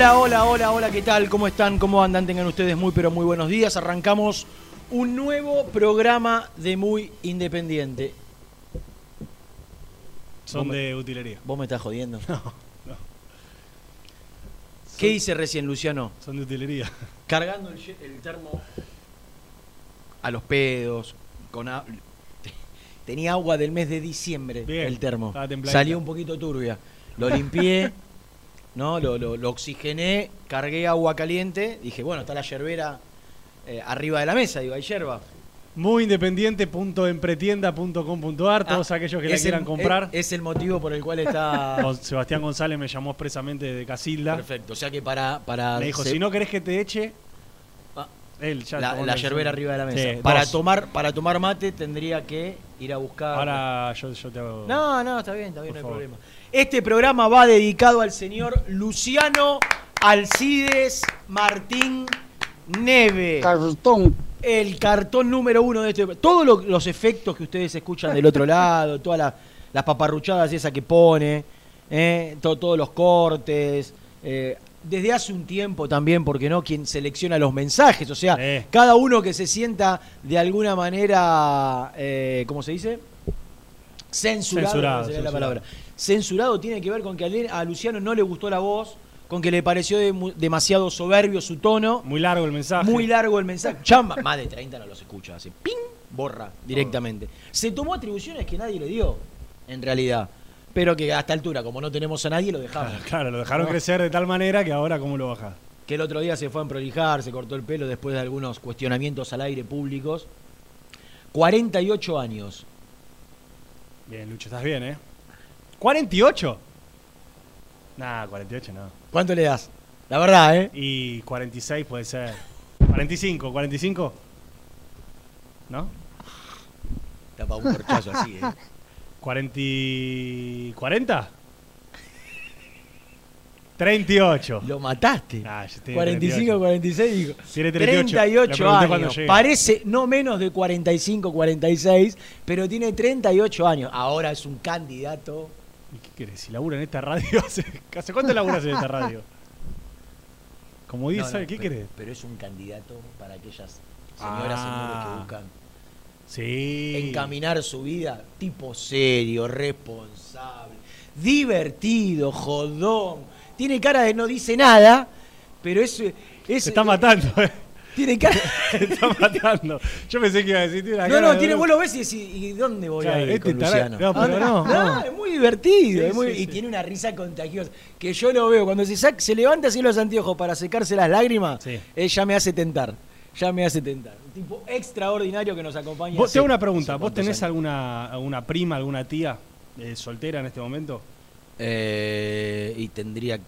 Hola, hola, hola, hola, ¿qué tal? ¿Cómo están? ¿Cómo andan? Tengan ustedes muy, pero muy buenos días. Arrancamos un nuevo programa de Muy Independiente. Son me- de utilería. ¿Vos me estás jodiendo? No, ¿Qué hice recién, Luciano? son de utilería. Cargando el, termo a los pedos, con a- Tenía agua del mes de diciembre Bien, el termo. Salió un poquito turbia. Lo limpié, ¿no? Lo, lo- lo oxigené, cargué agua caliente. Dije, bueno, está la yerbera eh, arriba de la mesa, digo, hay yerba. Muy independiente.empretienda.com.ar. Todos Ah, aquellos que la quieran el- comprar. Es, es el motivo por el cual está. Sebastián González me llamó expresamente de Casilda. Perfecto. O sea que para. para Me dijo, se- si no querés que te eche, Ah, él ya la, la yerbera arriba de la mesa. Sí, para, dos. tomar, para tomar mate tendría que ir a buscar. Ahora yo, yo te hago. No, no, está bien, está bien, Por no hay favor. problema. Este programa va dedicado al señor Luciano Alcides Martín Neve. Cartón. El cartón número uno de este. Todos lo- los efectos que ustedes escuchan del otro lado, todas las, las paparruchadas esas que pone, eh, to- todos los cortes. eh, desde hace un tiempo también, porque no, quien selecciona los mensajes. O sea, cada uno que se sienta de alguna manera, eh, ¿cómo se dice? Censurado, Censurado, sería la censurado. palabra. Censurado tiene que ver con que a Luciano no le gustó la voz, con que le pareció de- demasiado soberbio su tono. Muy largo el mensaje. Muy largo el mensaje. Ya ma- más de 30 no los escucha. Hace ping, borra directamente. Se tomó atribuciones que nadie le dio, en realidad. Pero que a esta altura, como no tenemos a nadie, lo dejamos. Claro, claro, lo dejaron No. crecer de tal manera que ahora, ¿cómo lo bajás? Que el otro día se fue a prolijar, se cortó el pelo después de algunos cuestionamientos al aire públicos. 48 años. Bien, Lucho, estás bien, ¿eh? ¿48? Nah, 48 no. ¿Cuánto le das? La verdad, ¿eh? Y 46 puede ser. 45, 45. ¿No? Tapa un corchazo así, ¿eh? 40. y- ¿40? 38. Lo mataste. Ah, yo estoy en 45, 38. 46, digo. Tiene 38. Le 38 pregunté cuando años. Parece no menos de 45, 46, pero tiene 38 años. Ahora es un candidato ¿Y qué querés? Si labura en esta radio, ¿hace, ¿hace cuánto laburas en esta radio? Como 10 No, no, ¿qué pero- querés? Pero es un candidato para aquellas señoras, señores Ah. que buscan Sí. encaminar su vida tipo serio, responsable, divertido, jodón. Tiene cara de no dice nada, pero es. es Se está matando, eh. Tiene cara. Se está matando. Yo pensé que iba a decir. tiene No, cara no, de- tiene, vos lo ves y decís, ¿y dónde voy Claro, a ir este con Luciano? no, pero Ah, no, no. es muy divertido. Sí, es muy- sí, y tiene una risa contagiosa. Que yo lo veo, cuando se, se levanta así los anteojos para secarse las lágrimas, ya me hace tentar. Ya me hace tentar. Un tipo extraordinario que nos acompaña. Vos, hace- te hago una pregunta. ¿Vos tenés años. alguna, alguna prima, alguna tía eh, soltera en este momento? Eh, y tendría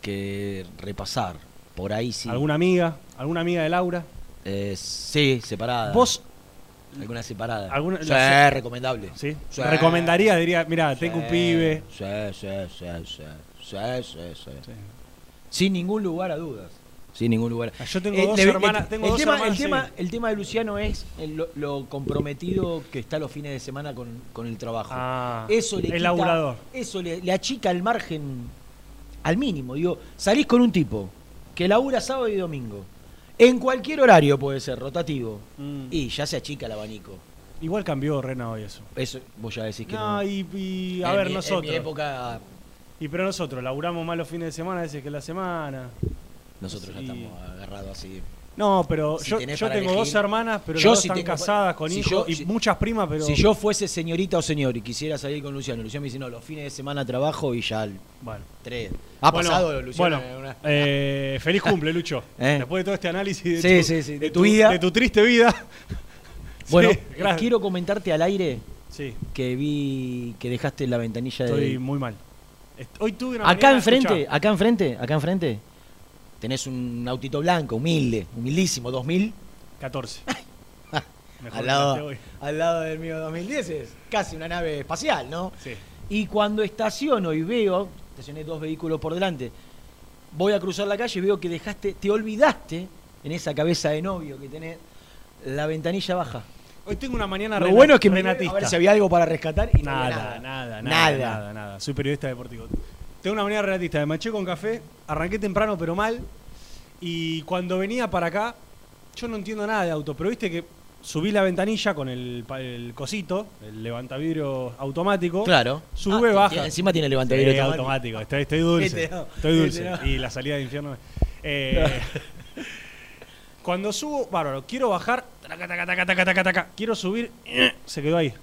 que repasar. Por ahí sí. ¿Alguna amiga? ¿Alguna amiga de Laura? Eh, sí, separada. ¿Vos Alguna separada. Alguna- Sí, la- recomendable. ¿sí? Sí. recomendaría? Diría, mira, Sí, tengo un pibe. Sí, sí, sí, sí, sí, sí, sí. Sin ningún lugar a dudas. Sin ningún lugar. Ah, yo tengo Eh, dos le- hermanas- el- tengo el dos tema, hermanas, el, tema, sí. el tema de Luciano es el- lo, lo comprometido que está los fines de semana con, con el trabajo. Ah, eso le el quita- laburador. Eso le, le achica el margen al mínimo. Digo, salís con un tipo que labura sábado y domingo. En cualquier horario puede ser, rotativo. Mm. Y ya se achica el abanico. Igual cambió Rena hoy eso. Eso vos ya decís que No, no. y, y, a En ver, mi- nosotros. En mi época, Y pero nosotros, laburamos más los fines de semana a veces que la semana. Nosotros ya estamos agarrados así. No, pero Si yo, tenés yo para tengo elegir- dos hermanas, pero Yo las dos si están tengo casadas con si hijos yo- y si- muchas primas, pero. Si yo fuese señorita o señor y quisiera salir con Luciano, Luciano me dice, no, los fines de semana trabajo y ya Bueno. tres. Ha Bueno, pasado, Luciano. Bueno, en una- eh, feliz cumple, Lucho. ¿Eh? Después de todo este análisis de, Sí, tu, sí, sí, de tu vida. De tu triste vida. Bueno, Sí, gracias. quiero comentarte al aire Sí, que vi que dejaste la ventanilla estoy de... muy mal. Est- Hoy tuve una Acá mañana, enfrente, escuchá, acá enfrente, acá enfrente, tenés un autito blanco, humilde, humildísimo, 2000. 14. Mejor Al lado, al lado del mío 2010 es casi una nave espacial, ¿no? Sí. Y cuando estaciono y veo, estacioné dos vehículos por delante, voy a cruzar la calle y veo que dejaste, te olvidaste en esa cabeza de novio que tenés la ventanilla baja. Hoy tengo una mañana Lo bueno es que me a renatista. ver si había algo para rescatar y no Nada, había nada, nada, Nada. nada, nada, Soy periodista deportivo. Tengo una mañana relatista, me manché con café, arranqué temprano pero mal. Y cuando venía para acá, yo no entiendo nada de auto, pero viste que subí la ventanilla con el, el cosito, el levantavidrio automático. Claro. Sube, Ah, baja. encima tiene levantavidrio Sí, automático. automático. Estoy, estoy dulce. Este estoy dulce. este no. Y la salida de infierno. eh, cuando subo, bárbaro, quiero bajar. taca, taca, taca, taca, taca, taca, quiero subir. eh, Se quedó ahí.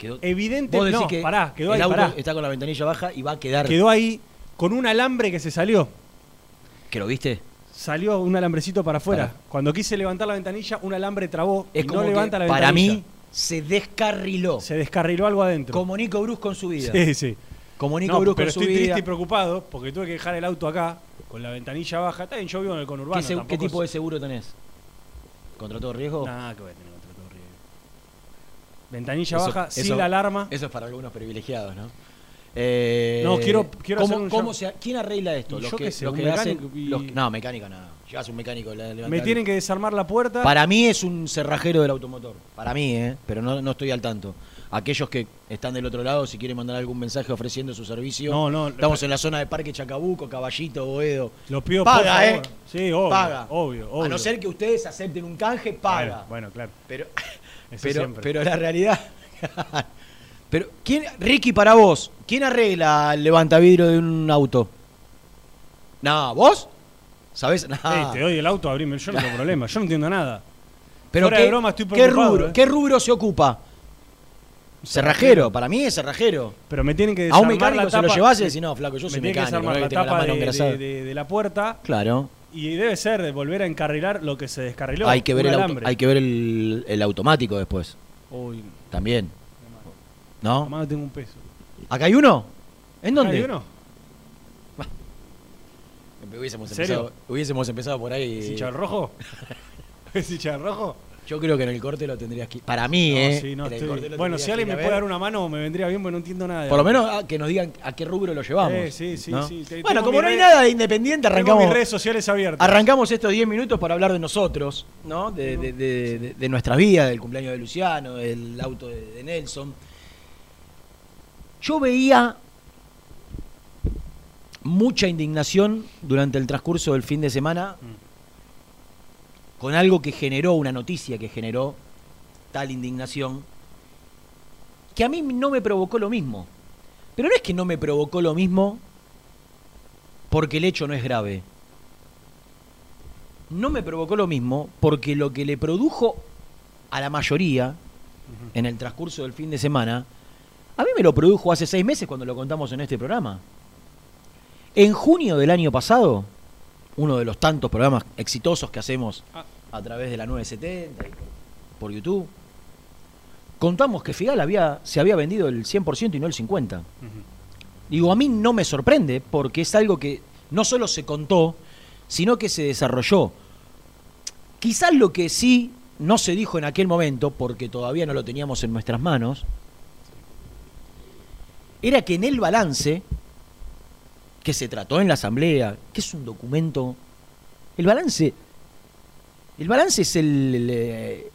Quedó- Evidente, Vos decís no, que pará, quedó el ahí, auto pará. está con la ventanilla baja y va a quedar. Quedó ahí con un alambre que se salió. ¿Que lo viste? Salió un alambrecito para afuera. Pará. Cuando quise levantar la ventanilla, un alambre trabó Es y como no levanta la para ventanilla. mí se descarriló. se descarriló algo adentro. Como Nico Brus con su vida. Sí, sí. Como Nico No, Brus pero con su estoy vida. triste y preocupado porque tuve que dejar el auto acá con la ventanilla baja. Está bien, yo vivo en el conurbano. ¿Qué, tipo de seguro tenés? ¿Contra todo riesgo? Nada que voy a tener. Ventanilla Eso- baja, eso- sin la alarma. Eso es para algunos privilegiados, ¿no? Eh, No, quiero- quiero ¿cómo, hacer un cómo se- ¿Quién arregla esto? Los yo que, qué sé, los que hacen- y- los- no, mecánica nada. Llevas un mecánico. la- Me tienen que desarmar la puerta. Para mí es un cerrajero del automotor. Para mí, ¿eh? Pero no, no estoy al tanto. Aquellos que están del otro lado, si quieren mandar algún mensaje ofreciendo su servicio. No, no, Estamos en la zona de Parque Chacabuco, Caballito, Boedo. Lo pido Paga, por ¿eh? favor. Sí, obvio. Paga. Obvio, obvio. A no ser que ustedes acepten un canje, paga. Bueno, claro. Pero, Eso pero, siempre. pero la realidad. pero, ¿quién, Ricky, para vos, ¿quién arregla el levantavidrio de un auto? No, ¿vos? ¿Sabés? No. Ey, te doy el auto, abrime. Yo no tengo problema. Yo no entiendo nada. pero fuera ¿qué, de broma, estoy ¿qué preocupado, rubro, eh. ¿Qué rubro se ocupa? Cerrajero, para mí es cerrajero. Pero me tienen que A desarmar un mecánico la se lo tapa- llevas y decís, no, flaco, yo me soy tienen que desarmar no la la tapa de, de- de- de la puerta Claro. Y debe ser de volver a encarrilar lo que se descarriló. Hay que ver, el, auto- hay que ver el, el automático después. Uy, También. ¿No? mamá, no tengo un peso. ¿Acá hay uno? ¿En dónde? ¿Hay uno? Hubiésemos ¿En serio? empezado, hubiésemos empezado por ahí. ¿Es hincha del rojo? ¿Es hincha del rojo? Yo creo que en el corte lo tendrías que. Para mí, No, ¿eh? sí, no estoy- Bueno, si alguien me puede dar una mano, me vendría bien, porque no entiendo nada. Por lo menos ah, que nos digan a qué rubro lo llevamos. Eh, sí, sí, ¿no? sí. Te- Bueno, tengo como no hay red- nada de independiente, Tengo arrancamos. mis redes sociales abiertas. Arrancamos estos 10 minutos para hablar de nosotros, ¿no? De, de, de, de- de nuestras vidas, del cumpleaños de Luciano, del auto de, de Nelson. Yo veía mucha indignación durante el transcurso del fin de semana con algo que generó, una noticia que generó tal indignación, que a mí no me provocó lo mismo. Pero no es que no me provocó lo mismo porque el hecho no es grave. No me provocó lo mismo porque lo que le produjo a la mayoría en el transcurso del fin de semana, a mí me lo produjo hace seis meses cuando lo contamos en este programa. En junio del año pasado, uno de los tantos programas exitosos que hacemos a través de la 970 y por, YouTube, contamos que Figal había, se había vendido el 100% y no el 50%. Digo, a mí no me sorprende porque es algo que no solo se contó, sino que se desarrolló. Quizás lo que sí no se dijo en aquel momento, porque todavía no lo teníamos en nuestras manos, era que en el balance que se trató en la asamblea, que es un documento, el balance, el balance es el, eh,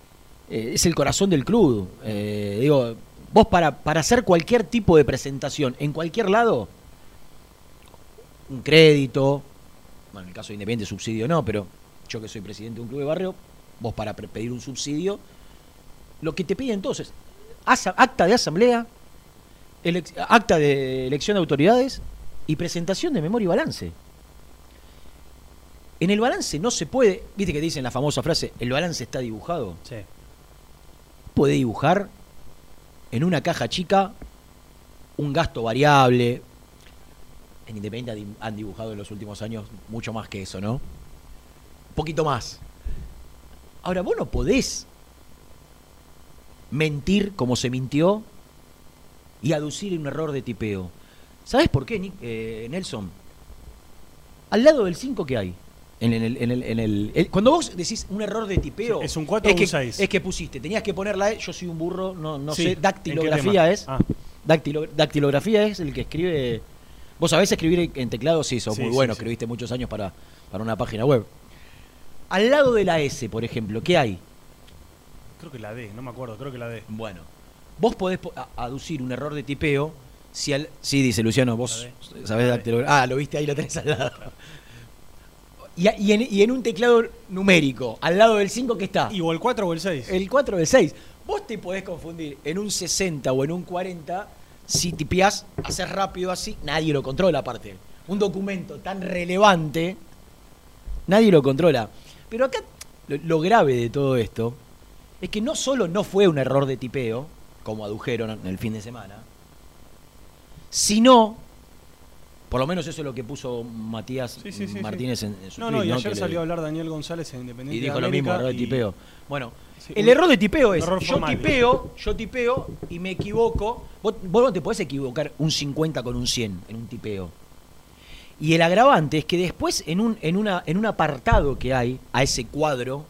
es el corazón del club. Eh, digo, vos para, para hacer cualquier tipo de presentación en cualquier lado, un crédito, bueno, en el caso de Independiente subsidio no, pero yo que soy presidente de un club de barrio, vos para pedir un subsidio, lo que te piden entonces, acta de asamblea, acta de elección de autoridades y presentación de memoria y balance. En el balance no se puede, viste que dicen la famosa frase, el balance está dibujado. Sí. Puede dibujar en una caja chica un gasto variable. En Independiente han dibujado en los últimos años mucho más que eso, ¿no? Un poquito más. Ahora, vos no podés mentir como se mintió y aducir un error de tipeo. ¿Sabes por qué, eh, Nelson? Al lado del 5 que hay. En el, en el, en el, cuando vos decís un error de tipeo. Sí, es un 4 es o que, un 6. Es que pusiste, tenías que poner la E, yo soy un burro, no, no Sí, sé, ¿en dactilografía es. Ah. Dactilo- dactilografía es el que escribe. Vos sabés escribir en teclado, sí, sos Sí, muy bueno, escribiste muchos años para, para una página web. Al lado de la S, por ejemplo, ¿qué hay? Creo que la D, no me acuerdo, creo que la D. Bueno, vos podés aducir un error de tipeo si al. Sí, dice Luciano, vos sabés dactilografía. Ah, lo viste ahí, lo tenés al lado. Y, a- y en, y en un teclado numérico, al lado del 5 que está. ¿Y o el 4 o el 6? El 4 o el 6. Vos te podés confundir en un 60 o en un 40 si tipeás, haces rápido así, nadie lo controla aparte. Un documento tan relevante, nadie lo controla. Pero acá lo, lo grave de todo esto es que no solo no fue un error de tipeo, como adujeron en el fin de semana, sino, por lo menos eso es lo que puso Matías Sí, sí, sí, Martínez en, en su No, tweet, no, y ¿no? ayer Que le- salió a hablar Daniel González en Independiente y de dijo lo mismo, error de tipeo. Bueno, el error de tipeo es, yo formal. tipeo, yo tipeo y me equivoco. Vos, vos no te podés equivocar un 50 con un 100 en un tipeo. Y el agravante es que después en un, en una, en un apartado que hay a ese cuadro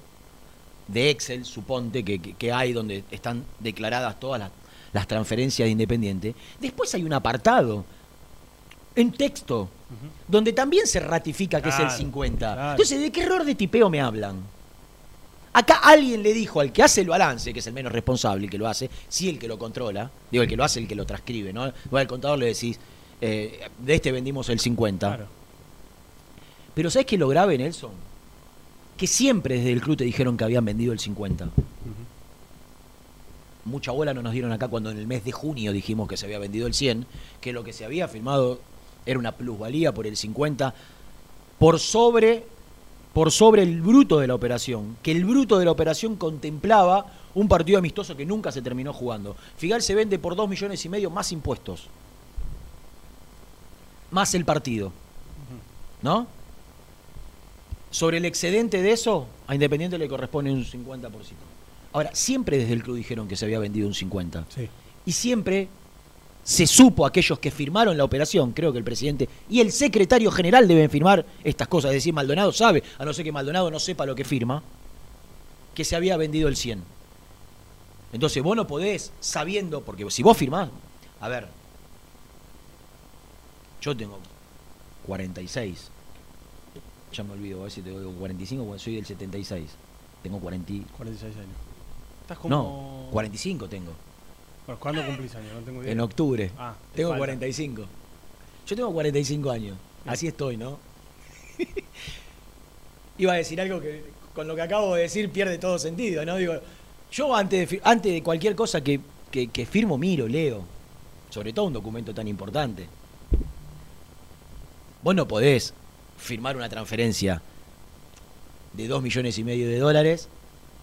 de Excel, suponte, que, que- que hay donde están declaradas todas las, las transferencias de Independiente, después hay un apartado en texto donde también se ratifica que es el Claro, 50. claro. Entonces, ¿de qué error de tipeo me hablan? Acá alguien le dijo al que hace el balance, que es el menos responsable, el que lo hace, sí el que lo controla, digo, el que lo hace, el que lo transcribe, ¿no? Vos al contador le decís, eh, de este vendimos el 50. Claro. Pero ¿sabes qué lo grave, Nelson? Que siempre desde el club te dijeron que habían vendido el 50. Mucha bola no nos dieron acá cuando en el mes de junio dijimos que se había vendido el 100, que lo que se había firmado era una plusvalía por el 50, por sobre, por sobre el bruto de la operación, que el bruto de la operación contemplaba un partido amistoso que nunca se terminó jugando. Figal se vende por 2 millones y medio más impuestos, más el partido, ¿no? Sobre el excedente de eso, a Independiente le corresponde un 50%. Ahora, siempre desde el club dijeron que se había vendido un 50%. Sí. Y siempre se supo, aquellos que firmaron la operación, creo que el presidente y el secretario general deben firmar estas cosas. Es decir, Maldonado sabe, a no ser que Maldonado no sepa lo que firma, que se había vendido el 100. Entonces vos no podés, sabiendo, porque si vos firmás, a ver, yo tengo 46, ya me olvido, a ver si tengo 45, bueno, soy del 76, tengo 40, y- 46 años. Estás como. no, 45 tengo. Bueno, ¿Cuándo cumplís años? No tengo idea. En octubre. Ah, te tengo falta. 45. Yo tengo 45 años. Así estoy, ¿no? Iba a decir algo que con lo que acabo de decir pierde todo sentido, ¿no? Digo, yo antes de, antes de cualquier cosa que, que- que firmo, miro, leo. Sobre todo un documento tan importante. Vos no podés firmar una transferencia de 2 millones y medio de dólares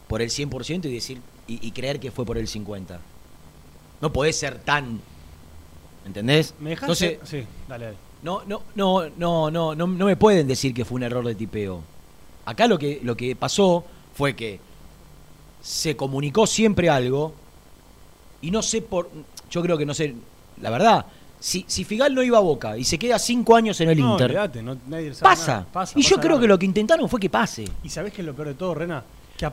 por el 100% y decir y, y creer que fue por el 50. No podés ser tan ¿entendés? ¿Me dejás? Entonces, Sí, dale, dale. no, no, no, no, no, no, no me pueden decir que fue un error de tipeo. Acá lo que, lo que pasó fue que se comunicó siempre algo y no sé por. Yo creo que no sé. La verdad, si, si Figal no iba a Boca y se queda cinco años en el No, Inter, olvidate, no- nadie sabe pasa. nada. Pasa, Y yo creo que lo que intentaron fue que pase. ¿Y sabés qué es lo peor de todo, Rena?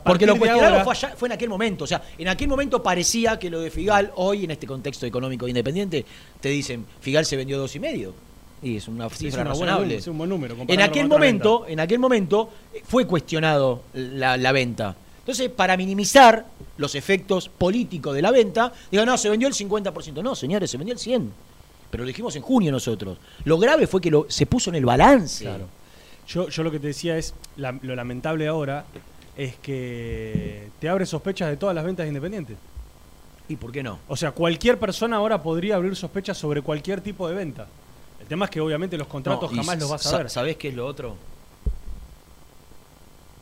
Porque lo cuestionado fue, en aquel momento. O sea, en aquel momento parecía que lo de Figal, hoy en este contexto económico independiente, te dicen, Figal se vendió dos y medio. Y es una Sí, es cifra una razonable. es un buen número, en aquel momento, en aquel momento, eh, fue cuestionado la, la venta. Entonces, para minimizar los efectos políticos de la venta, digo, no, se vendió el 50%. No, señores, se vendió el 100%. Pero lo dijimos en junio nosotros. Lo grave fue que lo, se puso en el balance. Claro. Yo, yo lo que te decía es, la- lo lamentable ahora es que te abre sospechas de todas las ventas independientes. ¿Y por qué no? O sea, cualquier persona ahora podría abrir sospechas sobre cualquier tipo de venta. El tema es que obviamente los contratos No, jamás los vas a ver. ¿Sabés qué es lo otro?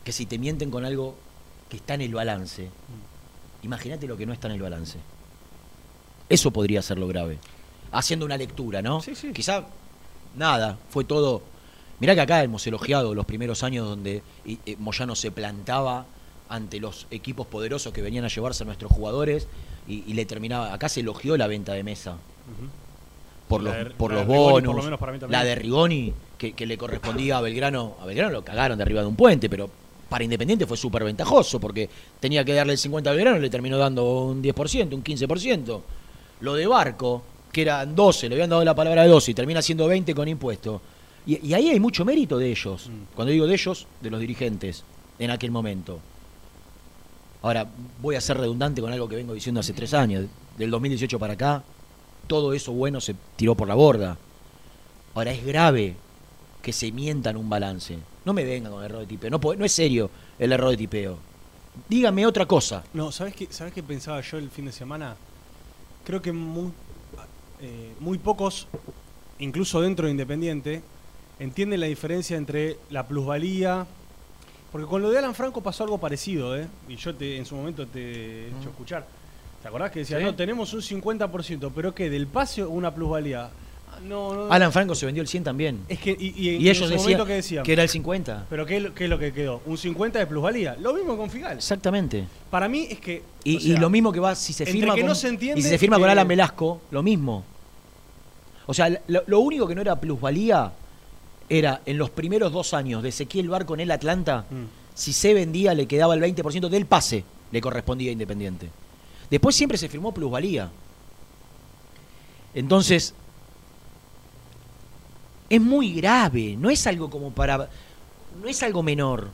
Que si te mienten con algo que está en el balance, Mm. imagínate lo que no está en el balance. Eso podría ser lo grave. Haciendo una lectura, ¿no? Sí, sí. Quizá nada, fue todo. Mirá que acá hemos elogiado los primeros años donde eh, Moyano se plantaba ante los equipos poderosos que venían a llevarse a nuestros jugadores y, y le terminaba. Acá se elogió la venta de mesa por La los, de- por los por lo menos la de Rigoni, que, que le correspondía a Belgrano. A Belgrano lo cagaron de arriba de un puente, pero para Independiente fue súper ventajoso, porque tenía que darle el 50 a Belgrano, le terminó dando un 10%, un 15%. Lo de Barco, que eran 12, le habían dado la palabra de 12 y termina siendo 20 con impuesto. Y, y ahí hay mucho mérito de ellos. Mm. Cuando digo de ellos, de los dirigentes, en aquel momento. Ahora, voy a ser redundante con algo que vengo diciendo hace tres años. Del 2018 para acá, todo eso bueno se tiró por la borda. Ahora, es grave que se mientan un balance. No me vengan con error de tipeo. No, no es serio el error de tipeo. Dígame otra cosa. No, ¿sabes qué, ¿sabes qué pensaba yo el fin de semana? Creo que muy, eh, muy pocos, incluso dentro de Independiente, entienden la diferencia entre la plusvalía. Porque con lo de Alan Franco pasó algo parecido, ¿eh? Y yo te, en su momento te he hecho escuchar. ¿Te acordás que decía, Sí. no, tenemos un 50%, pero que del pase una plusvalía? Ah, No, no. Alan Franco se vendió el 100 también. Es que, y, y- Y ellos decían momento que decían. que era el 50. Pero ¿qué, es lo- qué es lo que quedó? Un 50 de plusvalía. Lo mismo con Figal. Exactamente. Para mí es que. Y, o sea, y lo mismo que va si se firma que con, no se entiende y si se firma con Alan Velasco, lo mismo. O sea, lo, lo único que no era plusvalía era en los primeros dos años de Ezequiel Barco en el Atlanta, Mm. si se vendía le quedaba el 20% del pase, le correspondía a Independiente. Después siempre se firmó plusvalía. Entonces, es muy grave, no es algo como para... no es algo menor.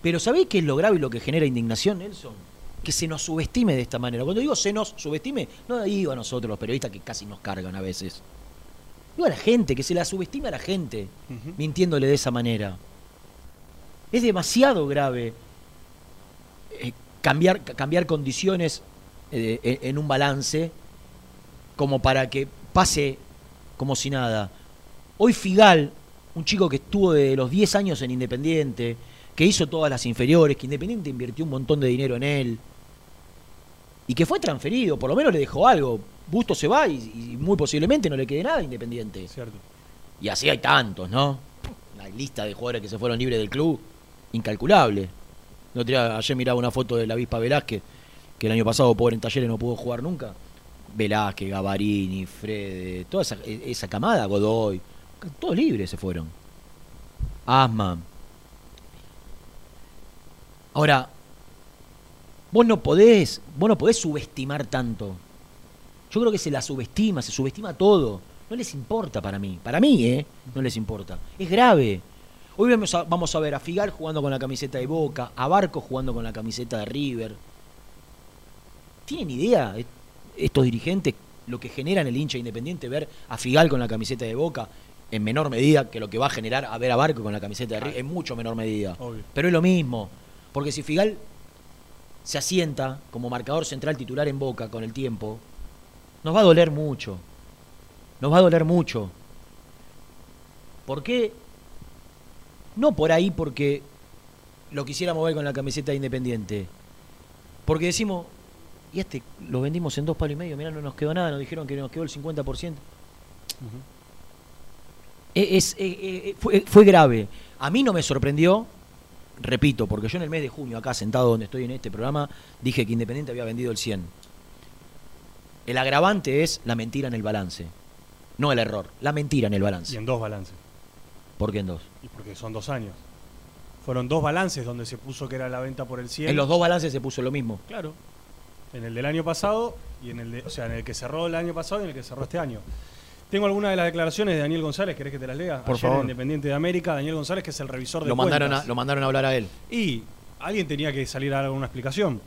Pero ¿sabéis qué es lo grave y lo que genera indignación, Nelson? Que se nos subestime de esta manera. Cuando digo se nos subestime, no digo a nosotros los periodistas que casi nos cargan a veces. Digo a la gente, que se la subestime a la gente, mintiéndole de esa manera. Es demasiado grave eh, cambiar, cambiar condiciones eh, en- en un balance como para que pase como si nada. Hoy Figal, un chico que estuvo de los 10 años en Independiente, que hizo todas las inferiores, que Independiente invirtió un montón de dinero en él, y que fue transferido, por lo menos le dejó algo. Busto se va y, y muy posiblemente no le quede nada Independiente. Cierto. Y así hay tantos, ¿no? La lista de jugadores que se fueron libres del club, incalculable. No tenía- ayer miraba una foto de la avispa Velázquez, que el año pasado, pobre en talleres, no pudo jugar nunca. Velázquez, Gavarini, Frede, toda esa, e- esa camada, Godoy, todos libres se fueron. Asma. Ahora, vos no podés, vos no podés subestimar tanto. Yo creo que se la subestima, se subestima todo. No les importa para mí. Para mí, ¿eh? No les importa. Es grave. Hoy vamos a, vamos a ver a Figal jugando con la camiseta de Boca, a Barco jugando con la camiseta de River. ¿Tienen idea? Eh, estos dirigentes, lo que generan el hincha independiente, ver a Figal con la camiseta de Boca, en menor medida que lo que va a generar a ver a Barco con la camiseta de River, en mucho menor medida. Obvio. Pero es lo mismo, porque si Figal se asienta como marcador central titular en Boca con el tiempo, nos va a doler mucho. Nos va a doler mucho. ¿Por qué? No por ahí porque lo quisiéramos ver con la camiseta de Independiente. Porque decimos, y este lo vendimos en dos palos y medio, mirá, no nos quedó nada, nos dijeron que nos quedó el 50%. E- es, eh, eh, fue, fue grave. A mí no me sorprendió, repito, porque yo en el mes de junio, acá sentado donde estoy en este programa, dije que Independiente había vendido el 100. El agravante es la mentira en el balance. No el error, la mentira en el Y balance. en dos balances. ¿Por qué en dos? Y porque son dos años. Fueron dos balances donde se puso que era la venta por el 100. En los dos balances se puso lo mismo. Claro. En el del año pasado y en el de, o sea, en el que cerró el año pasado y en el que cerró este año. Tengo algunas de las declaraciones de Daniel González, ¿querés que te las lea? Por Ayer en favor. Independiente de América, Daniel González, que es el revisor de Lo mandaron, a, lo mandaron a hablar a él. Y alguien tenía que salir a dar alguna explicación.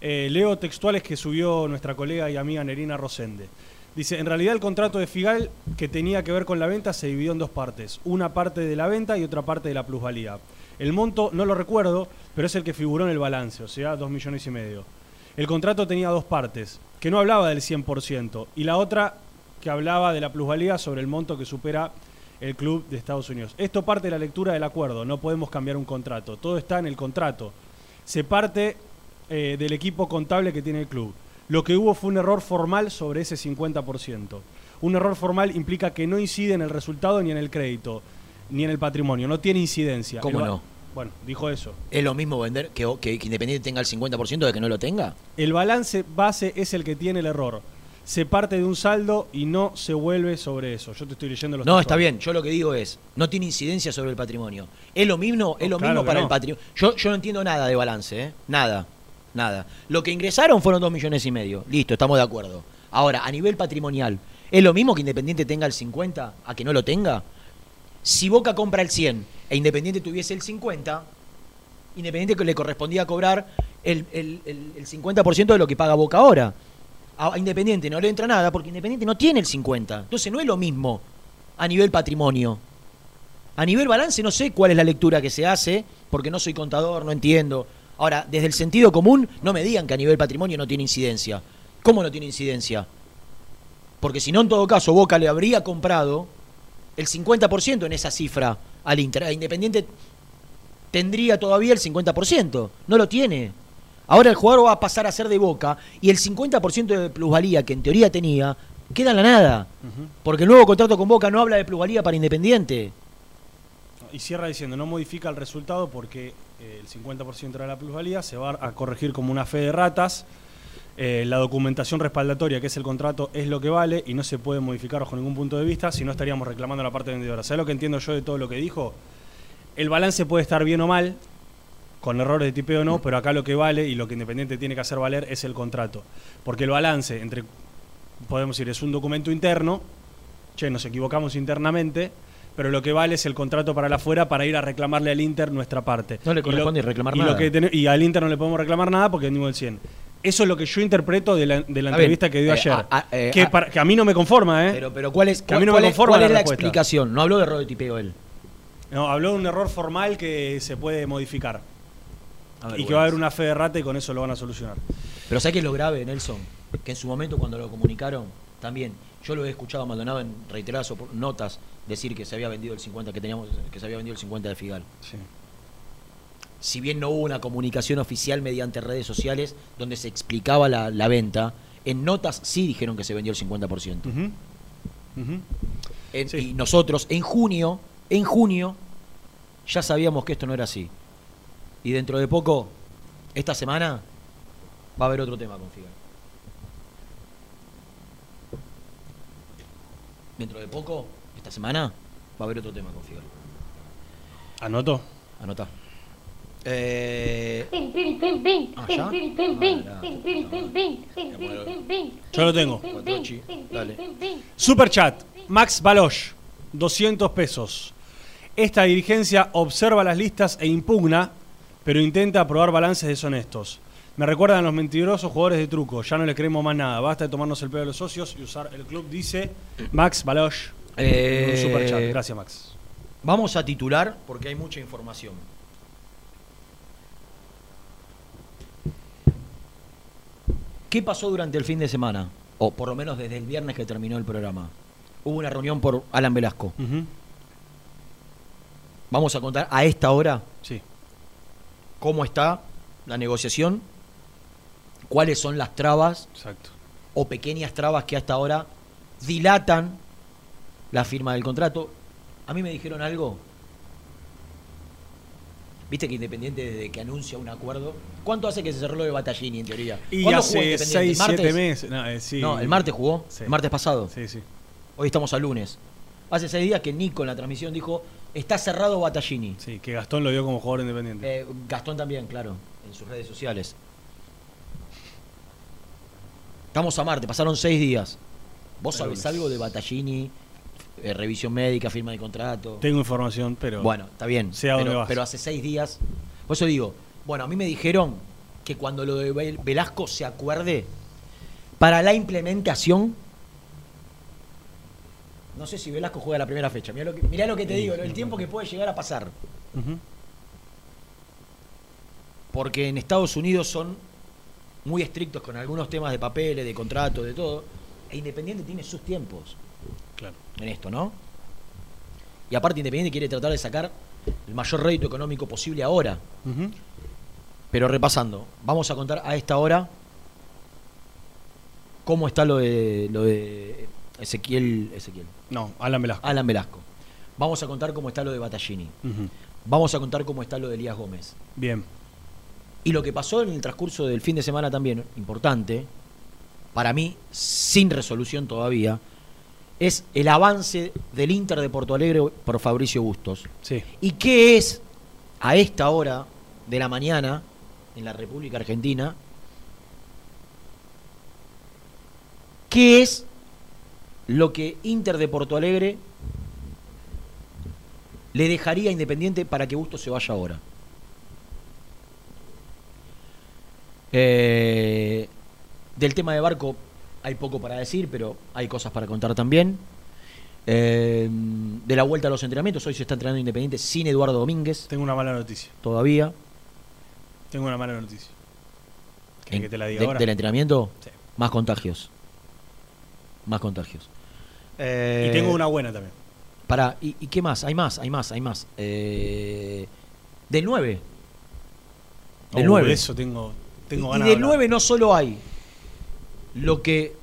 Eh, leo textuales que subió nuestra colega y amiga Nerina Rosende. Dice, en realidad el contrato de Figal que tenía que ver con la venta se dividió en dos partes. Una parte de la venta y otra parte de la plusvalía. El monto no lo recuerdo, pero es el que figuró en el balance, o sea, dos millones y medio. El contrato tenía dos partes, que no hablaba del 100%, y la otra que hablaba de la plusvalía sobre el monto que supera el club de Estados Unidos. Esto parte de la lectura del acuerdo, no podemos cambiar un contrato, todo está en el contrato. Se parte eh, del equipo contable que tiene el club. Lo que hubo fue un error formal sobre ese 50%. Un error formal implica que no incide en el resultado ni en el crédito, ni en el patrimonio, no tiene incidencia. ¿Cómo El no? Bueno, dijo eso. ¿Es lo mismo vender que, que, que Independiente tenga el 50% de que no lo tenga? El balance base es el que tiene el error. Se parte de un saldo y no se vuelve sobre eso. Yo te estoy leyendo los No, está bien. Yo lo que digo es, no tiene incidencia sobre el patrimonio. Es lo mismo, es No, lo claro mismo para no. el patrimonio. Yo, yo no entiendo nada de balance, ¿eh? Nada, nada. Lo que ingresaron fueron dos millones y medio. Listo, estamos de acuerdo. Ahora, a nivel patrimonial, ¿es lo mismo que Independiente tenga el 50 a que no lo tenga? Si Boca compra el 100 e Independiente tuviese el 50, Independiente le correspondía cobrar el, el- el- el 50% de lo que paga Boca ahora. A Independiente no le entra nada porque Independiente no tiene el 50. Entonces no es lo mismo a nivel patrimonio. A nivel balance no sé cuál es la lectura que se hace, porque no soy contador, no entiendo. Ahora, desde el sentido común, no me digan que a nivel patrimonio no tiene incidencia. ¿Cómo no tiene incidencia? Porque si no, en todo caso, Boca le habría comprado el 50% en esa cifra al Inter. A Independiente tendría todavía el 50%. No lo tiene. Ahora el jugador va a pasar a ser de Boca y el 50% de plusvalía que en teoría tenía queda en la nada. Porque el nuevo contrato con Boca no habla de plusvalía para Independiente. Y cierra diciendo, no modifica el resultado porque el 50% era la plusvalía, se va a corregir como una fe de ratas. Eh, la documentación respaldatoria, que es el contrato, es lo que vale y no se puede modificar bajo ningún punto de vista, si no estaríamos reclamando la parte vendedora. ¿Sabes lo que entiendo yo de todo lo que dijo? El balance puede estar bien o mal, con errores de tipeo o no, pero acá lo que vale y lo que Independiente tiene que hacer valer es el contrato. Porque el balance, entre podemos decir, es un documento interno, che, nos equivocamos internamente, pero lo que vale es el contrato para la afuera para ir a reclamarle al Inter nuestra parte. No le Y lo- corresponde reclamar y nada. Lo que ten- y al Inter no le podemos reclamar nada porque vendimos el 100. Eso es lo que yo interpreto de la, de la A ver, entrevista que dio eh, ayer. a- a- eh, que, a- para- que a mí no me conforma, ¿eh? Pero, pero ¿cuál es, Que a mí no me cuál es- conforma cuál la es la explicación? No habló de error de tipeo él. No, habló de un error formal que se puede modificar. Ver, y que va a haber una fe de rata y con eso lo van a solucionar. Pero ¿sabes qué es lo grave, Nelson? Que en su momento cuando lo comunicaron, también, yo lo he escuchado a Maldonado en reiteradas notas decir que se había vendido el 50, que teníamos, que se había vendido el 50 de Figal. Sí. Si bien no hubo una comunicación oficial mediante redes sociales donde se explicaba la, la venta, en notas sí dijeron que se vendió el 50%. Ujú. Ujú. En- Sí. Y nosotros en junio, en junio, ya sabíamos que esto no era así. Y dentro de poco, esta semana, va a haber otro tema con Figal. Dentro de poco, esta semana va a haber otro tema con Anoto. Anota. Yo lo tengo. Dale. Super chat. Max Balosh. 200 pesos. Esta dirigencia observa las listas e impugna, pero intenta aprobar balances deshonestos. Me recuerdan a los mentirosos jugadores de truco. Ya no le creemos más nada. Basta de tomarnos el pelo a los socios y usar el club, dice Max Balosh. Eh, Un superchat. Gracias, Max. Vamos a titular porque hay mucha información. ¿Qué pasó durante el fin de semana? O por lo menos desde el viernes que terminó el programa. Hubo una reunión por Alan Velasco. Vamos a contar a esta hora Sí. cómo está la negociación, cuáles son las trabas Exacto. o pequeñas trabas que hasta ahora dilatan la firma del contrato. A mí me dijeron algo. Viste que Independiente desde que anuncia un acuerdo. ¿Cuánto hace que se cerró lo de Battaglini en teoría? Y ¿Cuándo jugó hace Independiente? 6, ¿El 7 martes? meses. No, eh, sí. No, el martes jugó. Sí. El martes pasado. Sí, sí. Hoy estamos al lunes. Hace seis días que Nico en la transmisión dijo: Está cerrado Battaglini. Sí, que Gastón lo dio como jugador independiente. Eh, Gastón también, claro, en sus redes sociales. Estamos a Marte, pasaron seis días. ¿Vos sabés algo de Battaglini? Eh, revisión médica, firma de contrato. Tengo información, pero. Bueno, está bien. Sé a dónde pero, vas. pero hace seis días. Por eso digo, bueno, a mí me dijeron que cuando lo de Vel- Velasco se acuerde, para la implementación. No sé si Velasco juega la primera fecha. Mirá lo que, mirá lo que te Sí, digo, el tiempo que puede llegar a pasar. Porque en Estados Unidos son muy estrictos con algunos temas de papeles, de contrato, de todo. E Independiente tiene sus tiempos Claro. en esto, ¿no? Y aparte Independiente quiere tratar de sacar el mayor rédito económico posible ahora. Pero repasando, vamos a contar a esta hora cómo está lo de lo de Ezequiel, Ezequiel, No, Alan Velasco. Alan Velasco. Vamos a contar cómo está lo de Battaglini. Vamos a contar cómo está lo de Elías Gómez. Bien. Y lo que pasó en el transcurso del fin de semana también, importante, para mí, sin resolución todavía, es el avance del Inter de Porto Alegre por Fabricio Bustos. Sí. ¿Y qué es a esta hora de la mañana en la República Argentina? ¿Qué es lo que Inter de Porto Alegre le dejaría a Independiente para que Bustos se vaya ahora? Eh, del tema de Barco hay poco para decir, pero hay cosas para contar también. Eh, de la vuelta a los entrenamientos, hoy se está entrenando Independiente sin Eduardo Domínguez Tengo una mala noticia. todavía. Tengo una mala noticia. ¿Querés En- que te la diga de- ahora? Del entrenamiento, Sí. más contagios. Más contagios. Eh, Y tengo una buena también. Para, ¿y, y qué más? Hay más, hay más, hay más. Eh, del 9. Del Oh, 9. de eso tengo, tengo y ganas del de hablar. 9 no solo hay lo que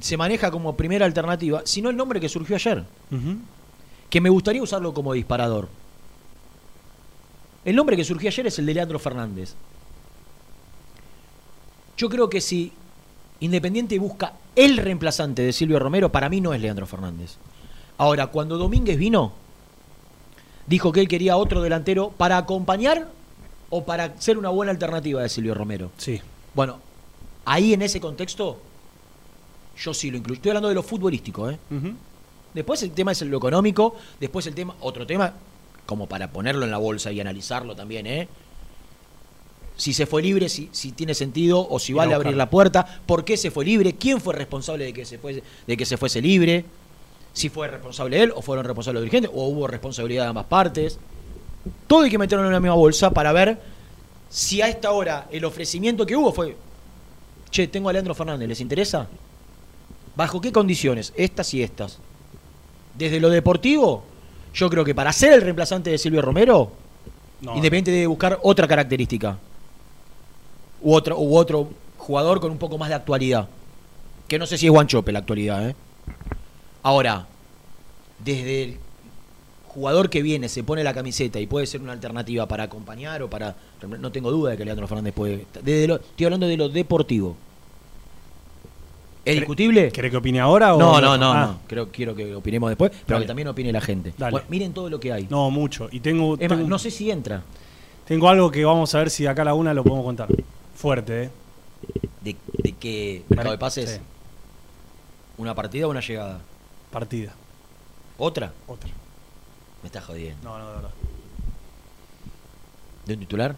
se maneja como primera alternativa, sino el nombre que surgió ayer, que me gustaría usarlo como disparador. El nombre que surgió ayer es el de Leandro Fernández. Yo creo que si Independiente busca el reemplazante de Silvio Romero, para mí no es Leandro Fernández. Ahora, cuando Domínguez vino, dijo que él quería otro delantero para acompañar o para ser una buena alternativa de Silvio Romero. Sí. Bueno, ahí en ese contexto, yo sí lo incluyo. Estoy hablando de lo futbolístico, ¿eh? Después el tema es lo económico, después el tema, otro tema, como para ponerlo en la bolsa y analizarlo también, ¿eh? Si se fue libre, si, si tiene sentido, o si vale abrir la puerta, por qué se fue libre, quién fue responsable de que se fuese, de que se fuese libre, si fue responsable él, o fueron responsables los dirigentes, o hubo responsabilidad de ambas partes. Todo hay que meterlo en la misma bolsa para ver si a esta hora el ofrecimiento que hubo fue, che, tengo a Leandro Fernández, ¿les interesa? ¿Bajo qué condiciones? Estas y estas. Desde lo deportivo, yo creo que para ser el reemplazante de Silvio Romero, No, Independiente debe buscar otra característica. U otro, u otro jugador con un poco más de actualidad. Que no sé si es Guanchope la actualidad, ¿eh? Ahora, desde el jugador que viene, se pone la camiseta y puede ser una alternativa para acompañar o para. No tengo duda de que Leandro Fernández puede. Desde lo- estoy hablando de lo deportivo. ¿Es ¿Querés- discutible? ¿Querés que opine ahora o No, no, no, Ah, no. Creo, quiero que opinemos después, pero que también opine la gente. Bueno, miren todo lo que hay. No, mucho. Y tengo, no sé si entra. tengo algo que vamos a ver si acá a la una lo podemos contar. Fuerte, ¿eh? ¿De, de qué mercado de pases? Sí, ¿Una partida o una llegada? partida. ¿Otra? Otra. Me estás jodiendo. No, no, de verdad. ¿De un titular?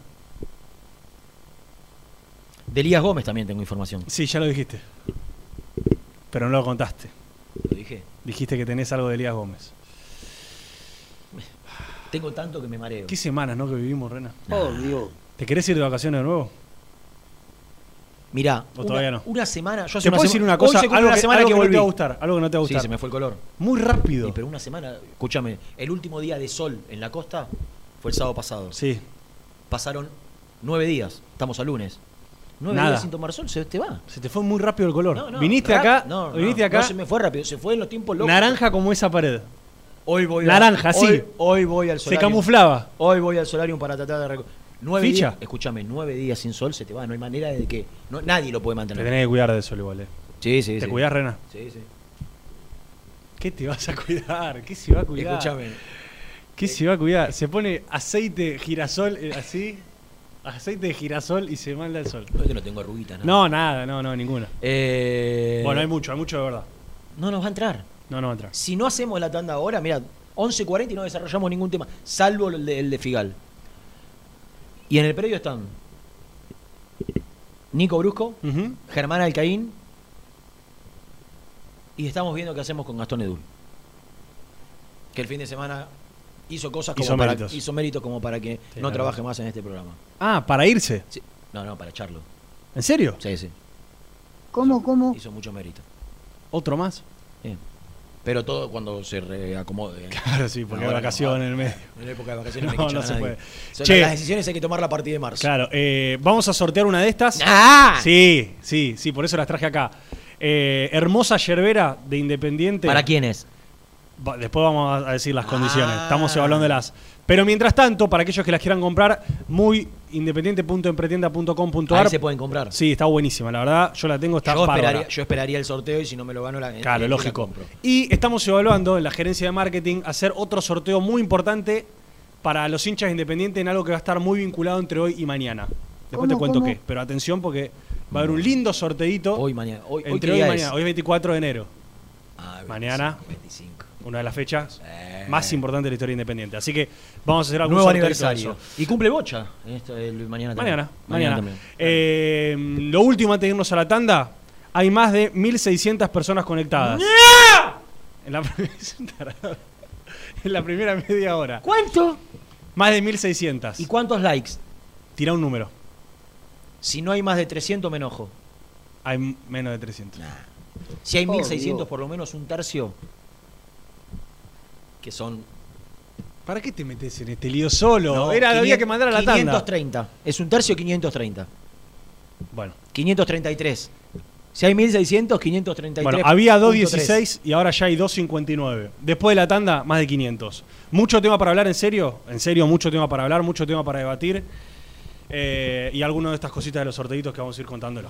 De Elías Gómez también tengo información. Sí, ya lo dijiste. Pero no lo contaste. ¿Lo dije? Dijiste que tenés algo de Elías Gómez. Tengo tanto que me mareo. Qué semanas, ¿no? Que vivimos, Rena. Oh, Dios. ¿Te querés ir de vacaciones de nuevo? Mirá, O una, todavía no. una semana. Yo ¿Te puedo decir una cosa? se Algo, una que, semana algo que que no te volví. va a gustar. Algo que no te va a Sí, se me fue el color. Muy rápido. Sí, pero una semana, escúchame, el último día de sol en la costa fue el sábado pasado. Sí. Pasaron nueve días, estamos a lunes. Nueve Nada. días sin tomar sol, se te va. Se te fue muy rápido el color. No, no, viniste acá, no, no, viniste acá, No se me fue rápido, se fue en los tiempos locos. naranja como esa pared. Hoy voy Naranja, a, sí. Hoy, hoy voy al Se solarium. camuflaba. Hoy voy al solarium para tratar de Nueve Ficha. días, escúchame, nueve días sin sol se te va, no hay manera de que. No, nadie lo puede Te mantener. tenés que cuidar de eso igual, eh. Sí, sí, ¿Te sí. cuidás, Rena? Sí, sí. ¿Qué te vas a cuidar? ¿Qué se va a cuidar? Escúchame. ¿Qué se va a cuidar? Se pone aceite girasol eh, así, aceite de girasol y se manda el sol. Que no tengo arruguitas, ¿no? No, nada, no, no, ninguna. Eh, Bueno, hay mucho, hay mucho de verdad. No nos va a entrar. No, no va a entrar. Si no hacemos la tanda ahora, mira, 11.40 y no desarrollamos ningún tema, salvo el de, el de Figal. Y en el predio están Nico Brusco. Germán Alcaín y estamos viendo qué hacemos con Gastón Edul. Que el fin de semana hizo cosas como Hizo para, méritos. hizo méritos como para que Sí, no trabaje verdad. más en este programa. Ah, para irse. Sí. No, no, para echarlo. ¿En serio? Sí, sí. ¿Cómo, cómo? Hizo mucho mérito. ¿Otro más? Sí. Pero todo cuando se reacomode. ¿eh? Claro, sí, porque hay no, vacaciones en el medio. En época de vacaciones No, no, se nadie. puede. Las decisiones hay que tomarla a partir de marzo. Claro, eh, vamos a sortear una de estas. ¡Ah! Sí, sí, sí, por eso las traje acá. Eh, hermosa yerbera de Independiente. ¿Para quién es? Va- Después vamos a decir las condiciones. Ah. Estamos evaluando de las. Pero mientras tanto, para aquellos que las quieran comprar, muy independiente.empretienda.com.ar. Ahí se pueden comprar. Sí, está buenísima, la verdad. Yo la tengo, está yo, esperaría, yo esperaría el sorteo y si no me lo gano la Claro, eh, la lógico. compro. Y estamos evaluando en la gerencia de marketing hacer otro sorteo muy importante para los hinchas independientes en algo que va a estar muy vinculado entre hoy y mañana. Después te ¿Cómo, cuento cómo? qué. Pero atención porque va a haber un lindo sorteito Hoy, mañana. Hoy, entre y mañana. es? Hoy es 24 de enero. Ah, 25, Mañana. 25. Una de las fechas Eh. Más importantes de la historia independiente. Así que vamos a hacer algún Nuevo aniversario. Y cumple Bocha. Esto, el- mañana también. Mañana, mañana. también. Eh, lo último antes de irnos a la tanda, hay más de 1.600 personas conectadas. En la, en la primera media hora. ¿Cuánto? Más de 1.600. ¿Y cuántos likes? Tira un número. Si no hay más de 300 me enojo. Hay menos de 300. Si hay Oh, 1600 Dios. por lo menos un tercio. Que son... ¿Para qué te metes en este lío solo? No, Era, había 500 que mandar a la tanda. 530. Es un tercio 530. Bueno, 533. Si hay 1600, 533. bueno, había punto 2.16 y ahora ya hay 2.59. Después de la tanda, más de 500. Mucho tema para hablar, en serio. En serio, mucho tema para hablar, mucho tema para debatir. Eh, y algunas de estas cositas de los sorteitos que vamos a ir contándolo.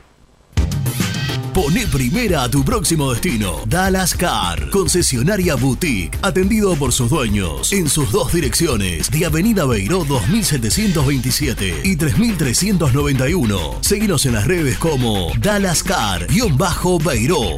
Pone primera a tu próximo destino. Dallas Car, concesionaria boutique, atendido por sus dueños en sus dos direcciones, de Avenida Beiró 2727 y 3391. Seguinos en las redes como Dallas Car-Beiró.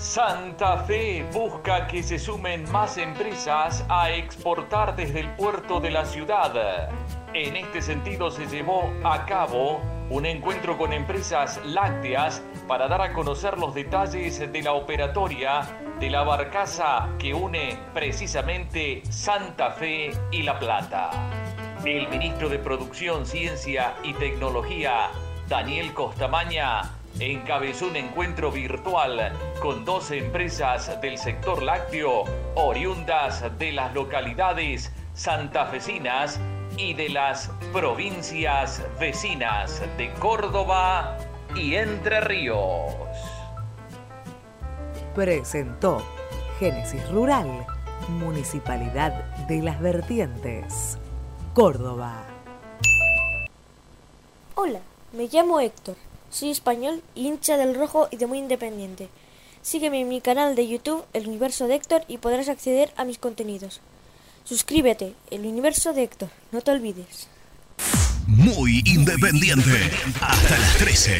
Santa Fe busca que se sumen más empresas a exportar desde el puerto de la ciudad. En este sentido se llevó a cabo un encuentro con empresas lácteas para dar a conocer los detalles de la operatoria de la barcaza que une precisamente Santa Fe y La Plata. El ministro de Producción, Ciencia y Tecnología, Daniel Costamaña, encabezó un encuentro virtual con 12 empresas del sector lácteo oriundas de las localidades santafesinas y de las provincias vecinas de Córdoba y Entre Ríos. Presentó Génesis Rural, Municipalidad de las Vertientes, Córdoba. Hola, me llamo Héctor. Soy español, hincha del rojo y de muy independiente. Sígueme en mi canal de YouTube, El Universo de Héctor, y podrás acceder a mis contenidos. Suscríbete, El Universo de Héctor, no te olvides. Muy independiente. Hasta las 13.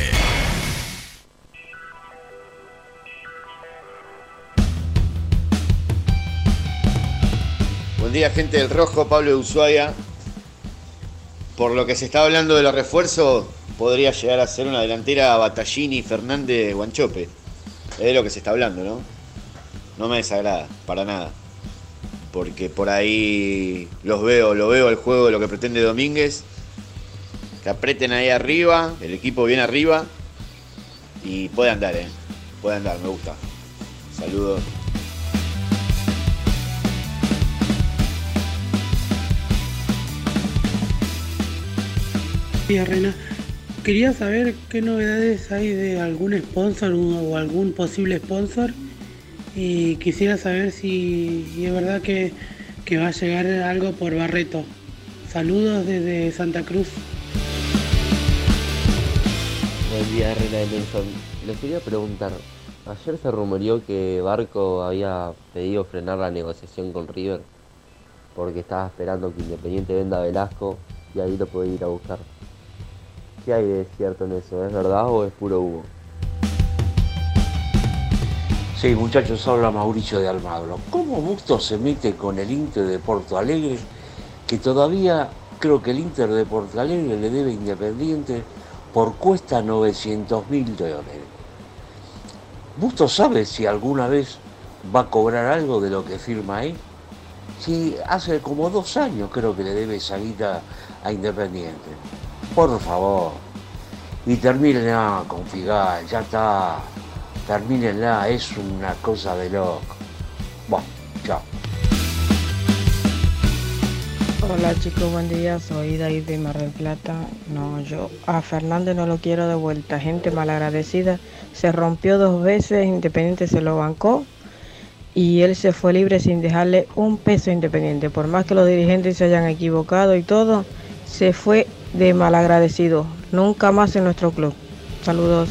Buen día, gente del Rojo, Pablo de Ushuaia. Por lo que se está hablando de los refuerzos, podría llegar a ser una delantera Battaglini, Fernández, Guanchope. Es de lo que se está hablando, ¿no? No me desagrada, para nada. Porque por ahí los veo, lo veo el juego de lo que pretende Domínguez. Que aprieten ahí arriba, el equipo viene arriba. Y puede andar, ¿eh? Puede andar, me gusta. Saludos. Rena. Quería saber qué novedades hay de algún sponsor o algún posible sponsor. Y quisiera saber si, es verdad que, que va a llegar algo por Barreto. Saludos desde Santa Cruz. Buen día, Reina Nelson. Les quería preguntar, ayer se rumoreó que Barco había pedido frenar la negociación con River porque estaba esperando que Independiente venda a Velasco y ahí lo puede ir a buscar. ¿Qué hay de cierto en eso? ¿Es verdad o es puro humo? Sí, muchachos, habla Mauricio de Almagro. ¿Cómo Bustos se mete con el Inter de Porto Alegre? Que todavía creo que el Inter de Porto Alegre le debe Independiente por cuesta 900 mil dólares. ¿Bustos sabe si alguna vez va a cobrar algo de lo que firma ahí? Si hace como dos años creo que le debe esa guita a Independiente. Por favor. Y termínenla con Figal, ya está. Termínenla, es una cosa de loco. Bueno, chao. Hola chicos, buen día, soy David de Mar del Plata. No, yo a Fernández no lo quiero de vuelta, gente malagradecida. Se rompió dos veces, Independiente se lo bancó y él se fue libre sin dejarle un peso a Independiente. Por más que los dirigentes se hayan equivocado y todo, se fue de malagradecido. Nunca más en nuestro club. Saludos.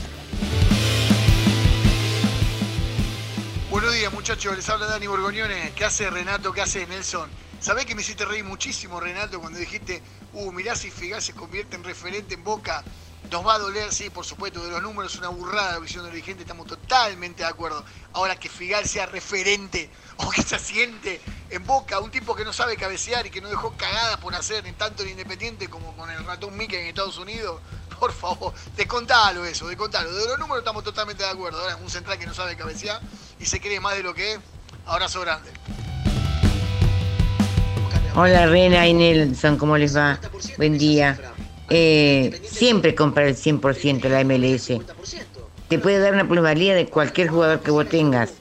Buenos días muchachos, les habla Dani Borgoñones. ¿Qué hace Renato? ¿Qué hace Nelson? ¿Sabés que me hiciste reír muchísimo, Renato, cuando dijiste, uh, mirá si Figal se convierte en referente en Boca? Nos va a doler, sí, por supuesto, de los números, una burrada la visión del dirigente, estamos totalmente de acuerdo. Ahora que Figal sea referente o que se asiente en Boca, un tipo que no sabe cabecear y que no dejó cagadas por hacer en tanto en Independiente como con el ratón Mickey en Estados Unidos, por favor, descontalo eso, descontalo. De los números estamos totalmente de acuerdo. Ahora un central que no sabe cabecear y se cree más de lo que es. Abrazo grande. Hola Rena y Nelson, ¿cómo les va? Buen día. Eh, siempre comprar el 100% la MLS. Te puede dar una plusvalía de cualquier jugador que vos tengas.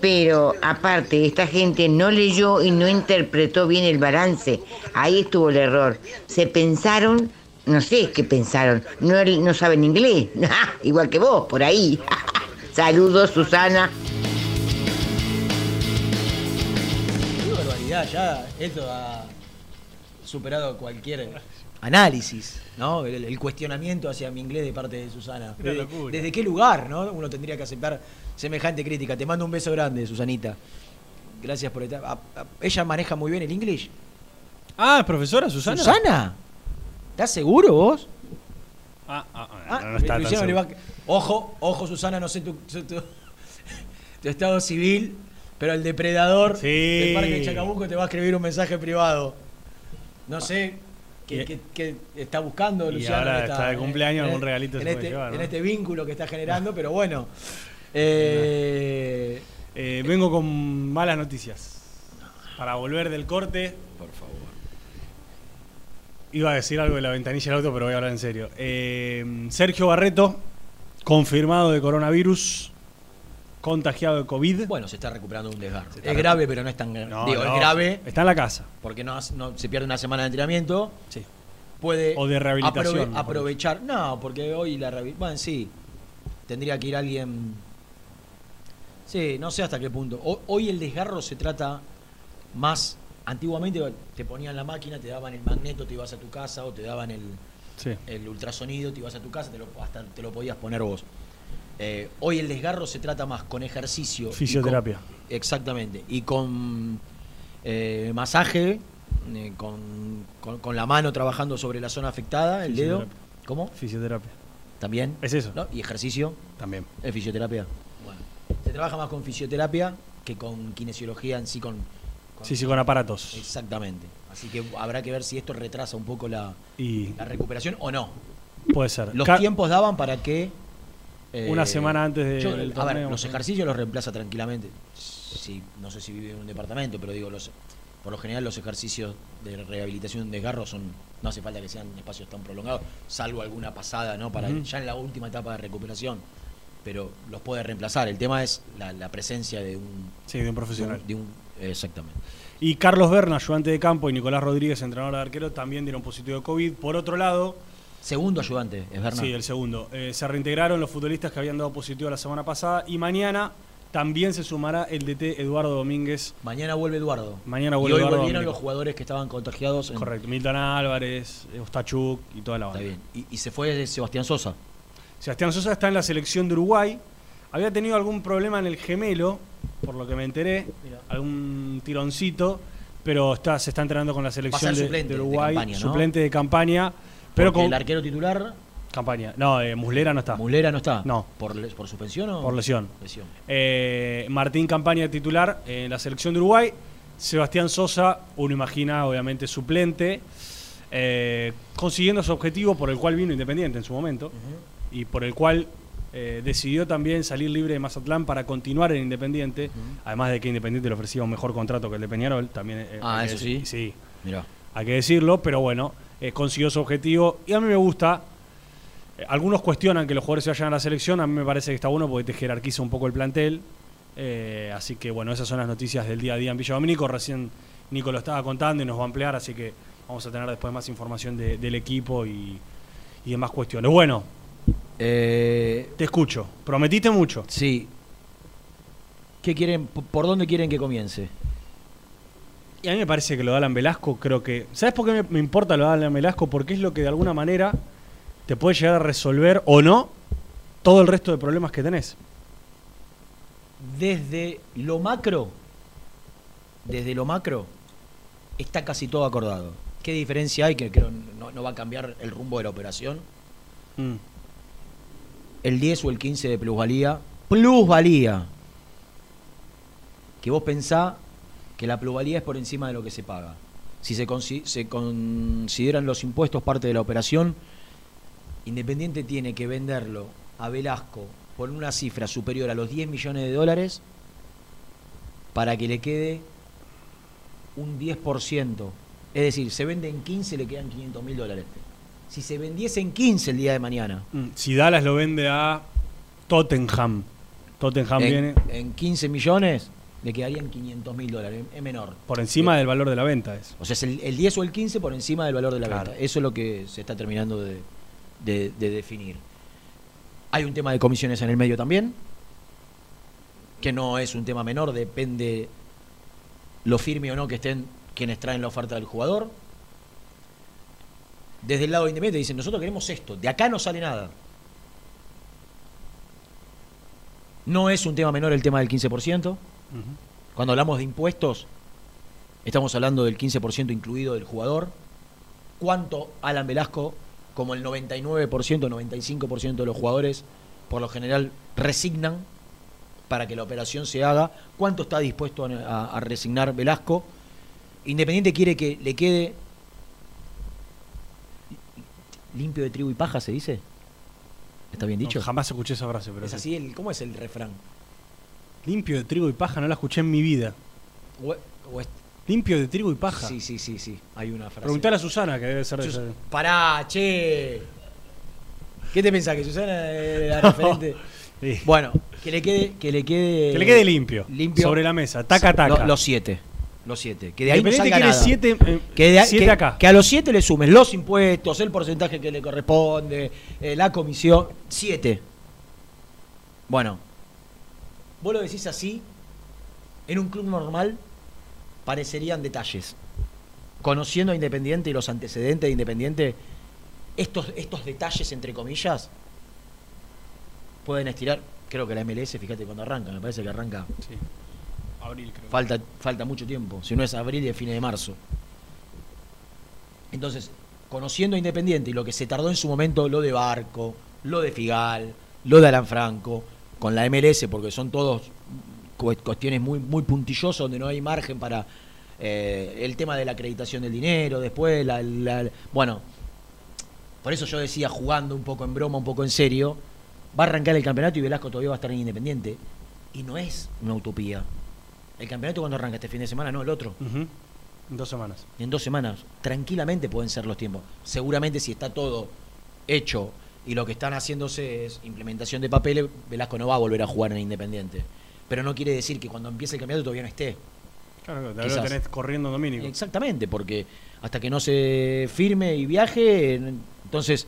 Pero aparte, esta gente no leyó y no interpretó bien el balance. Ahí estuvo el error. Se pensaron, no sé qué pensaron, no, no saben inglés. Igual que vos, por ahí. Saludos, Susana. Qué barbaridad, ya esto ha superado cualquier análisis, ¿no? El, el cuestionamiento hacia mi inglés de parte de Susana. ¿Desde, qué lugar, no? Uno tendría que aceptar semejante crítica. Te mando un beso grande, Susanita. Gracias por estar. a- a- ella maneja muy bien el inglés. Ah, ¿es profesora Susana? ¿Susana? ¿Estás seguro vos? Ah, ah, ah, Ah, no, no está tan seguro. va- Ojo, ojo, Susana, no sé tu, tu- tu- tu estado civil, pero el depredador del Parque de Chacabuco te va a escribir un mensaje privado. No sé Y- qué está buscando y Luciano. ahora en esta- está de cumpleaños, algún regalito en se puede este, llevar, ¿no? en este vínculo que está generando, pero bueno. Eh, Eh, vengo con malas noticias. Para volver del corte. Por favor. Iba a decir algo de la ventanilla del auto, pero voy a hablar en serio. Eh, Sergio Barreto, confirmado de coronavirus, contagiado de COVID. Bueno, se está recuperando un desgarro. Es grave, pero no es tan grave. No, Digo, no, es grave. Está en la casa. Porque no, no- se pierde una semana de entrenamiento. Sí. Puede O de rehabilitación, aprove- aprovechar. No, porque hoy la rehabilitación. Bueno, sí. Tendría que ir alguien. Sí, no sé hasta qué punto. Ho- Hoy el desgarro se trata más. Antiguamente te ponían la máquina, te daban el magneto, te ibas a tu casa, o te daban el, Sí. el ultrasonido, te ibas a tu casa, te lo, hasta te lo podías poner vos. Eh, hoy el desgarro se trata más con ejercicio. y con- Fisioterapia. exactamente. Y con eh, masaje, eh, con, con- con la mano trabajando sobre la zona afectada, el dedo. ¿Cómo? Fisioterapia. También. Es eso. ¿No? Y ejercicio. También. Es fisioterapia. Bueno. Se trabaja más con fisioterapia que con kinesiología en sí, con. con- Sí, sí, con aparatos. Exactamente. Así que habrá que ver si esto retrasa un poco la, Y la recuperación o no. puede ser. Los Ca- tiempos daban para que. Eh, Una semana antes de- yo- del A ver, los ejercicios los reemplaza tranquilamente. Sí, no sé si vive en un departamento, pero digo, los por lo general los ejercicios de rehabilitación de desgarro son. No hace falta que sean espacios tan prolongados, salvo alguna pasada, ¿no? Para ya en la última etapa de recuperación. Pero los puede reemplazar. El tema es la, la presencia de un. Sí, de un profesional. de un- exactamente. Y Carlos Berna, ayudante de campo, y Nicolás Rodríguez, entrenador de arquero, también dieron positivo de COVID. Por otro lado. Segundo ayudante, es Berna. Sí, el segundo. Eh, se reintegraron los futbolistas que habían dado positivo la semana pasada. Y mañana también se sumará el DT Eduardo Domínguez. Mañana vuelve Eduardo. Mañana y vuelve hoy Eduardo volvieron Domínguez. los jugadores que estaban contagiados. en- Correcto. Milton Álvarez, Ostachuk y toda la banda. Está bien. Y, y se fue Sebastián Sosa. Sebastián Sosa está en la selección de Uruguay. Había tenido algún problema en el gemelo, por lo que me enteré, algún tironcito, pero está, se está entrenando con la selección de, suplente de de Uruguay, campaña, ¿no? suplente de campaña, pero con el arquero titular. campaña. No, eh, Muslera no está. Muslera no está. No. ¿Por, por suspensión o? Por lesión. Lesión. Eh, Martín Campaña titular en la selección de Uruguay. Sebastián Sosa, uno imagina, obviamente suplente, eh, consiguiendo su objetivo por el cual vino Independiente en su momento y por el cual eh, decidió también salir libre de Mazatlán para continuar en Independiente, además de que Independiente le ofrecía un mejor contrato que el de Peñarol, también. eh, Ah, eso sí. Sí, Mirá. hay que decirlo, pero bueno, eh, consiguió su objetivo y a mí me gusta. Eh, algunos cuestionan que los jugadores se vayan a la selección, a mí me parece que está bueno porque te jerarquiza un poco el plantel. Eh, así que bueno, esas son las noticias del día a día en Villa Domínico. Recién Nico lo estaba contando y nos va a ampliar, así que vamos a tener después más información de- del equipo y, y demás cuestiones. Bueno, Eh, te escucho. Prometiste mucho. sí. ¿Qué quieren, ¿Por dónde quieren que comience? Y a mí me parece que lo de Alan Velasco, creo que. ¿Sabes por qué me, me importa lo de Alan Velasco? Porque es lo que de alguna manera te puede llegar a resolver o no todo el resto de problemas que tenés. Desde lo macro, desde lo macro, está casi todo acordado. ¿Qué diferencia hay? Que creo no, no va a cambiar el rumbo de la operación. Mm. El 10 o el 15 de plusvalía. Plusvalía. Que vos pensá que la plusvalía es por encima de lo que se paga. Si se, consi- se consideran los impuestos parte de la operación, Independiente tiene que venderlo a Velasco por una cifra superior a los 10 millones de dólares para que le quede un 10%. Es decir, se vende en 15 le quedan 500 mil dólares. Si se vendiese en 15 el día de mañana, Mm, Si Dallas lo vende a Tottenham, Tottenham en, viene en 15 millones le quedarían 500 mil dólares. Es menor. por encima del valor de la venta. Es. O sea, es el, el 10 o el 15 por encima del valor de la Claro. venta. Eso es lo que se está terminando de, de- de definir. Hay un tema de comisiones en el medio también, que no es un tema menor, depende lo firme o no que estén quienes traen la oferta del jugador. Desde el lado de Independiente dicen, nosotros queremos esto, de acá no sale nada. No es un tema menor el tema del 15%. Cuando hablamos de impuestos, estamos hablando del 15% incluido del jugador. ¿Cuánto Alan Velasco, como el 99%, 95% de los jugadores, por lo general, resignan para que la operación se haga? ¿Cuánto está dispuesto a, a- a resignar Velasco? Independiente quiere que le quede limpio de trigo y paja, se dice. ¿Está bien dicho? No, jamás escuché esa frase, pero es sí. así, el, ¿cómo es el refrán? Limpio de trigo y paja, no la escuché en mi vida. Limpio de trigo y paja. Sí, sí, sí, sí. Hay una frase. Preguntale a Susana, que debe ser de Sus- esa- Pará, che. ¿Qué te pensás? ¿Que Susana es la referente? Sí. Bueno, que le quede, que le quede. Que le quede limpio, sobre la mesa, taca, taca. Lo- los siete. Los siete. Que de ahí no salga quiere nada. siete, eh, que, de siete que- acá. que a los siete le sumes los impuestos, el porcentaje que le corresponde, eh, la comisión. Siete. Bueno, vos lo decís así, en un club normal parecerían detalles. Conociendo a Independiente y los antecedentes de Independiente, estos, estos detalles, entre comillas, pueden estirar. Creo que la MLS, fíjate cuando arranca, me parece que arranca. Abril, creo. Falta, falta mucho tiempo, si no es abril y es fines de marzo. Entonces, conociendo a Independiente y lo que se tardó en su momento, lo de Barco, lo de Figal, lo de Alan Franco, con la MLS, porque son todos cu- cuestiones muy, muy puntillosas donde no hay margen para eh, el tema de la acreditación del dinero, después, la, la- bueno, por eso yo decía, jugando un poco en broma, un poco en serio, va a arrancar el campeonato y Velasco todavía va a estar en Independiente. Y no es una utopía. El campeonato cuando arranca este fin de semana, no el otro. En dos semanas. En dos semanas. Tranquilamente pueden ser los tiempos. Seguramente si está todo hecho y lo que están haciéndose es implementación de papeles, Velasco no va a volver a jugar en Independiente. Pero no quiere decir que cuando empiece el campeonato todavía no esté. Claro, te lo tenés corriendo Domínico. Exactamente, porque hasta que no se firme y viaje, en- entonces,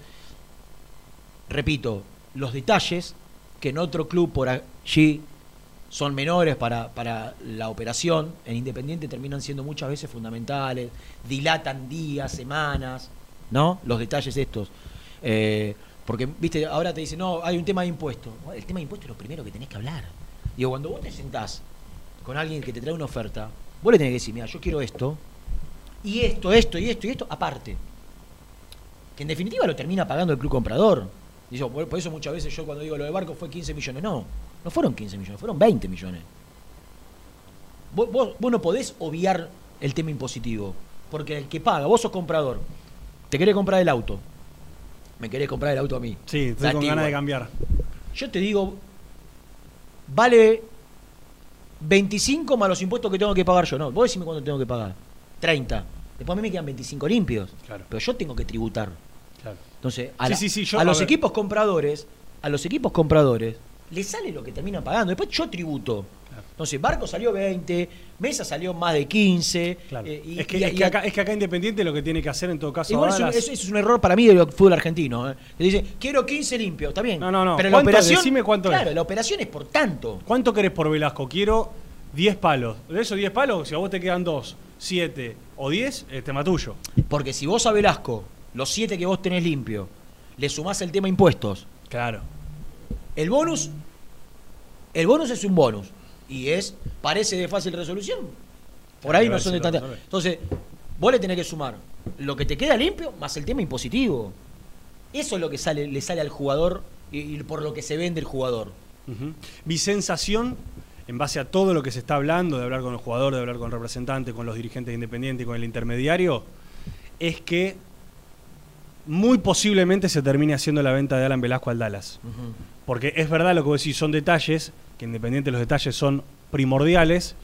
repito, los detalles que en otro club por allí son menores para, para la operación, en Independiente terminan siendo muchas veces fundamentales, dilatan días, semanas, ¿no? Los detalles estos. Eh, porque, viste, ahora te dicen, no, hay un tema de impuestos. El tema de impuestos es lo primero que tenés que hablar. Digo, cuando vos te sentás con alguien que te trae una oferta, vos le tenés que decir, mira, yo quiero esto, y esto, esto, y esto, y esto, aparte. Que en definitiva lo termina pagando el club comprador. Digo, por, por eso muchas veces yo cuando digo lo de barco fue 15 millones. No, no fueron 15 millones, fueron 20 millones. Vos, vos- no podés obviar el tema impositivo. Porque el que paga, vos sos comprador, te querés comprar el auto. Me querés comprar el auto a mí. Sí, estoy La con ganas de cambiar. Yo te digo, vale 25 más los impuestos que tengo que pagar yo. No, vos decime cuánto tengo que pagar. 30. Después a mí me quedan 25 limpios. Claro. Pero yo tengo que tributar. Claro. Entonces, a, Sí, la- sí, sí, yo- a a los ver. equipos compradores, a los equipos compradores, le sale lo que termina pagando. Después yo tributo. Entonces, Barco salió 20, Mesa salió más de 15. eh, y- es, que, y- es que acá, es que acá Independiente lo que tiene que hacer en todo caso. Igual ahora es un, las- eso- eso es un error para mí del fútbol argentino. ¿eh? Que dice, quiero 15 limpios, está bien. No, no, no. Pero la operación. Decime cuánto claro, es. la operación es por tanto. ¿Cuánto querés por Velasco? Quiero 10 palos. De esos 10 palos, si a vos te quedan 2, 7 o 10, es tema tuyo. Porque si vos a Velasco, los 7 que vos tenés limpio, le sumás el tema impuestos. Claro. El bonus. El bonus es un bonus. Y es. Parece de fácil resolución. Por ahí no son de tanta. Entonces, vos le tenés que sumar lo que te queda limpio más el tema impositivo. Eso es lo que sale, le sale al jugador y, y por lo que se vende el jugador. Mi sensación, en base a todo lo que se está hablando, de hablar con el jugador, de hablar con el representante, con los dirigentes independientes, con el intermediario, es que muy posiblemente se termine haciendo la venta de Alan Velasco al Dallas. Porque es verdad lo que vos decís, son detalles, que independiente los detalles son primordiales,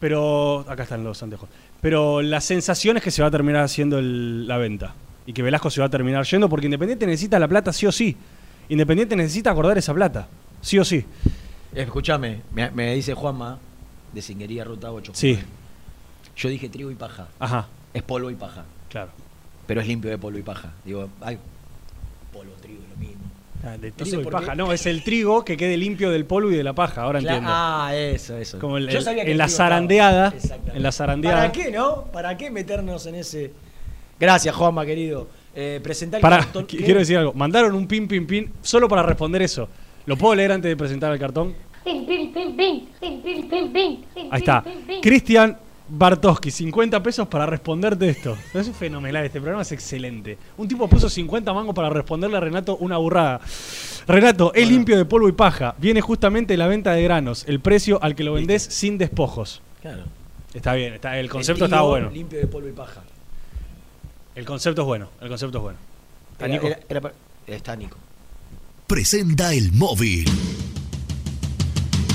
pero acá están los anteojos. Pero la sensación es que se va a terminar haciendo el- la venta y que Velasco se va a terminar yendo porque Independiente necesita la plata sí o sí. Independiente necesita acordar esa plata, sí o sí. Escúchame, me, me dice Juanma, de Singuería Ruta 8. Sí. Yo dije trigo y paja. Ajá. Es polvo y paja. Claro. Pero es limpio de polvo y paja. Digo, ay, no es el trigo que quede limpio del polvo y de la paja, ahora entiendo. Ah, eso, eso. En, la zarandeada, en la zarandeada. ¿Para qué, no? ¿Para qué meternos en ese...? Gracias, Juanma, querido. Presentar... Para, cartón, qu ¿qué? quiero decir algo. Mandaron un pin, pin, pin, solo para responder eso. ¿Lo puedo leer antes de presentar el cartón? Ahí está. Cristian Bartoski, 50 pesos para responderte esto. Es fenomenal, este programa es excelente. Un tipo puso 50 mangos para responderle a Renato una burrada. Renato, es limpio de polvo y paja. Viene justamente la venta de granos, el precio al que lo vendés sin despojos. Claro. Está bien, está, el concepto está bueno. Limpio de polvo y paja. El concepto es bueno, el concepto es bueno. ¿Está Era- Nico? era- era para- Está Nico. Presenta el móvil.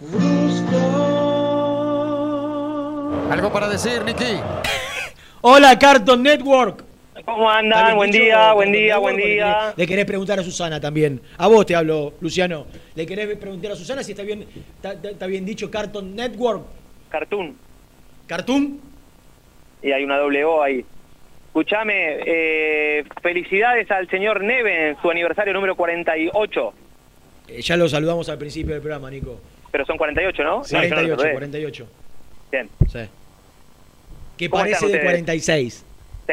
Brusco. ¿Algo para decir, Niki? Hola, Carton Network. ¿Cómo andan? ¿Está bien Buen día, Cartoon buen día, buen ¿O le día. Le querés preguntar a Susana también. A vos te hablo, Luciano. ¿Le querés preguntar a Susana si está bien, está, bien dicho Carton Network? Cartoon. ¿Cartoon? Y hay una doble O ahí. Escuchame, eh, felicidades al señor Neve en su aniversario número 48. Eh, ya lo saludamos al principio del programa, Nico. Pero son 48, ¿no? Sí, No, yo no lo 48, saludé. 48. Bien. Sí. Que ¿Cómo parece de ustedes? 46. Sí,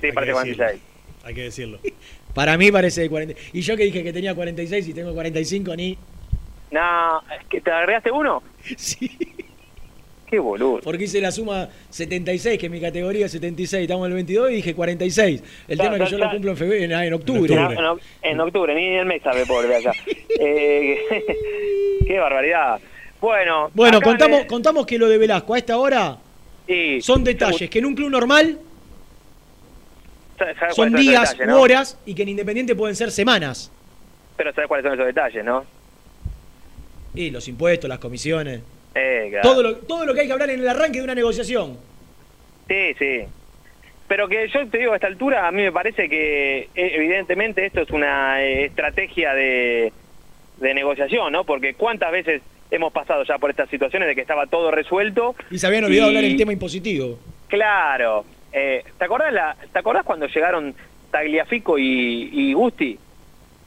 sí, parece 46. Hay que decirlo. Para mí parece de 40. Y yo que dije que tenía 46 y tengo 45, ni. No, ¿es que ¿te agregaste uno? Sí. Qué boludo. Porque hice la suma 76, que es mi categoría es 76. Estamos en el 22 y dije 46. El Claro, tema es que yo claro, lo cumplo en febrero, en, en octubre. En, en- en octubre, ni el mes sabe, pobre allá. Eh, qué barbaridad. Bueno, Bueno, contamos, le- contamos que lo de Velasco a esta hora son detalles que en un club normal ¿sabes cuáles son días detalles, u horas y que en Independiente pueden ser semanas. Pero ¿sabes cuáles son esos detalles, no? Y los impuestos, las comisiones. Eh, claro. Todo, lo, todo lo que hay que hablar en el arranque de una negociación. Sí, sí. Pero que yo te digo, a esta altura, a mí me parece que eh, evidentemente esto es una eh, estrategia de, de negociación, ¿no? Porque cuántas veces hemos pasado ya por estas situaciones de que estaba todo resuelto. Y se habían olvidado y- hablar el tema impositivo. Claro. Eh, ¿te, acordás la, ¿Te acordás cuando llegaron Tagliafico y, y Gusti?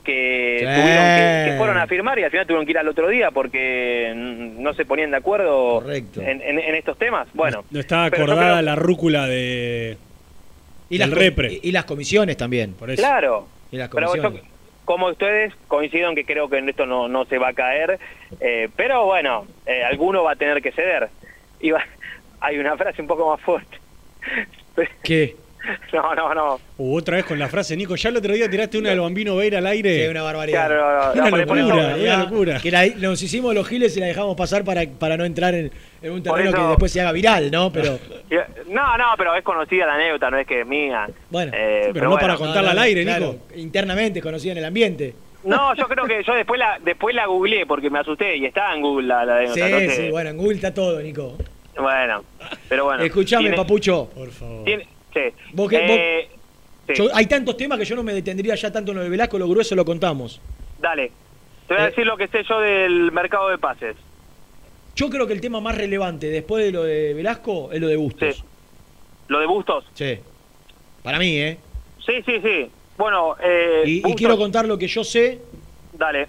Que, Sí. tuvieron que, que fueron a firmar y al final tuvieron que ir al otro día porque no se ponían de acuerdo en, en- en estos temas. Bueno, No estaba acordada creo- la rúcula de. Y del las, repre. y, y las comisiones también. Por eso. Claro. Y las Pero comisiones. yo, como ustedes, coincido en que creo que en esto no, no se va a caer. eh, pero bueno, eh, alguno va a tener que ceder. Y va- hay una frase un poco más fuerte. ¿Qué? No, no, no. Uh, otra vez con la frase, Nico, ya el otro día tiraste una del Bambino Veira al aire. Sí, una barbaridad. Claro, Una por- por locura, eso- una locura. Que la- nos hicimos los giles y la dejamos pasar para, para no entrar en, en un terreno eso- que después se haga viral, ¿no? Pero No, no, pero es conocida la anécdota, no es que es mía. bueno, Eh, pero no para contarla al aire, claro, Nico. Internamente conocida en el ambiente. No, yo creo que yo después la después la googleé porque me asusté y está en Google la, la Sí, entonces, sí, bueno, en Google está todo, Nico. bueno, pero bueno. Escuchame, Tiene- papucho. Por favor. tiene- sí. Vos que- Eh, sí. Yo- hay tantos temas que yo no me detendría ya tanto en lo de Velasco, lo grueso lo contamos. Dale. Te voy a Eh. decir lo que sé yo del mercado de pases. Yo creo que el tema más relevante después de lo de Velasco es lo de Bustos. Lo de Bustos. Sí. Para mí, ¿eh? Sí, sí, sí. Bueno, eh, Y, quiero contar lo que yo sé, Dale.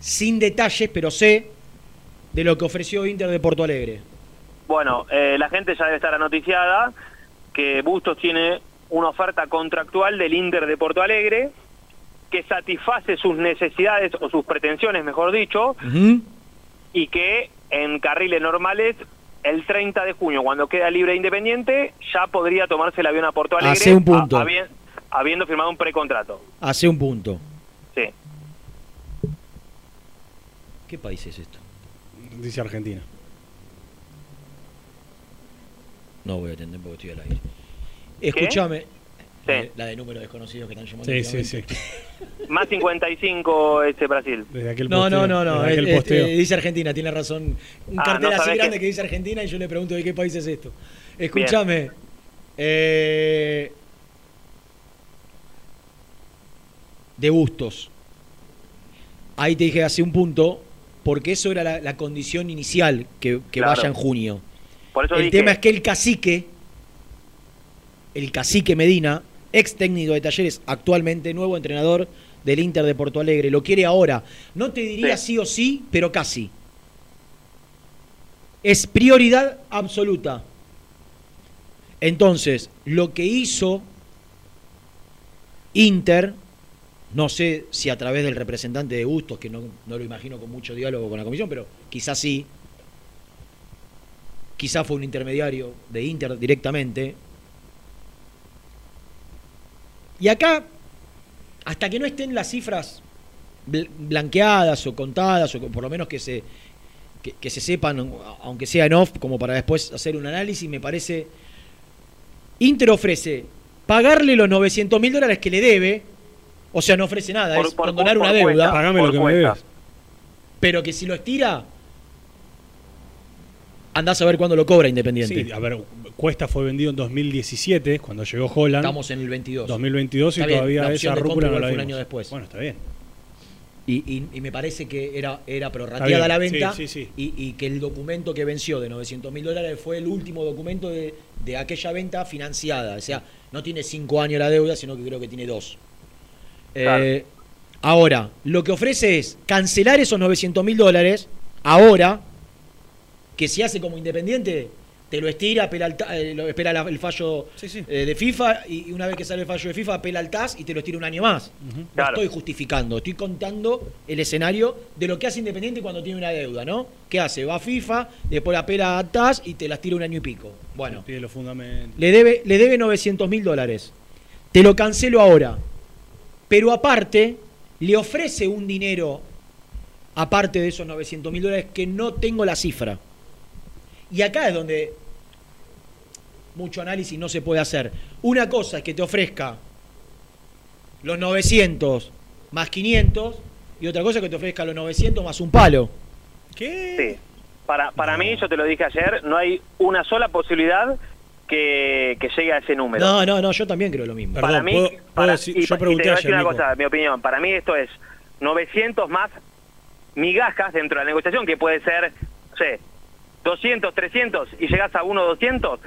sin detalles, pero sé de lo que ofreció Inter de Porto Alegre. Bueno, eh, la gente ya debe estar anoticiada que Bustos tiene una oferta contractual del Inter de Porto Alegre que satisface sus necesidades o sus pretensiones, mejor dicho, y que en carriles normales el 30 de junio, cuando queda libre e independiente, ya podría tomarse el avión a Porto Alegre Hace un punto. a- habiendo firmado un precontrato. Hace un punto. Sí. ¿Qué país es esto? Dice Argentina. No voy a atender porque estoy al aire. Escúchame. Eh, La de números desconocidos que están llamando. Sí, sí, últimamente. Más 55 este Brasil. Desde aquel No, no, no, no. Aquel es- posteo. eh, dice Argentina, tiene razón. Un Ah, cartel no así grande que- que... dice Argentina y yo le pregunto de qué país es esto. Escúchame. eh, de Bustos. Ahí te dije hace un punto, porque eso era la, la condición inicial que, que Claro. vaya en junio. Por eso el dije- tema es que el cacique, el cacique Medina, ex técnico de talleres, actualmente nuevo entrenador del Inter de Porto Alegre, lo quiere ahora. No te diría sí, o sí, pero casi. Es prioridad absoluta. Entonces, lo que hizo Inter, no sé si a través del representante de Bustos, que no, no lo imagino con mucho diálogo con la comisión, pero quizás sí, quizás fue un intermediario de Inter directamente. Y acá, hasta que no estén las cifras bl- blanqueadas o contadas, o por lo menos que se, que, que se sepan, aunque sea en off, como para después hacer un análisis, me parece... Inter ofrece pagarle los 900 mil dólares que le debe, o sea, no ofrece nada, Por- es por- condonar por una cuenta, deuda. Pagame lo que me debes. Pero que si lo estira, andás a ver cuándo lo cobra Independiente. Sí, a ver, Cuesta fue vendido en 2017, cuando llegó Holland. Estamos en el 22. 2022 y bien, todavía esa rúcula no la fue un vimos. año después. Bueno, está bien. Y, y- y me parece que era, era prorrateada la venta sí, sí, sí. Y, y que el documento que venció de 900 mil dólares fue el último documento de, de aquella venta financiada. O sea, no tiene cinco años la deuda, sino que creo que tiene dos. Claro. Eh, ahora, lo que ofrece es cancelar esos 900 mil dólares ahora, que si hace como independiente, te lo estira, apela al ta- eh, lo- espera la- el fallo eh, de FIFA y y una vez que sale el fallo de FIFA, apela al TAS y te lo estira un año más. No Claro. estoy justificando, estoy contando el escenario de lo que hace Independiente cuando tiene una deuda, ¿no? ¿Qué hace? Va a FIFA, después apela a TAS y te las tira un año y pico. Bueno, Pide los fundamentos. le debe, le debe 900 mil dólares. Te lo cancelo ahora. Pero aparte, le ofrece un dinero, aparte de esos 900 mil dólares, que no tengo la cifra. Y acá es donde mucho análisis no se puede hacer. Una cosa es que te ofrezca los 900 más 500 y otra cosa es que te ofrezca los 900 más un palo. Sí. Para, para mí, yo te lo dije ayer, no hay una sola posibilidad que, que llegue a ese número. No, no, no, yo también creo lo mismo. para mí, ¿puedo- puedo para- decir- y, yo y pregunté te voy a ayer, decir una Nico. cosa, mi opinión. Para mí esto es 900 más migajas dentro de la negociación, que puede ser, no sé, 200, 300 y llegás a 1, 200.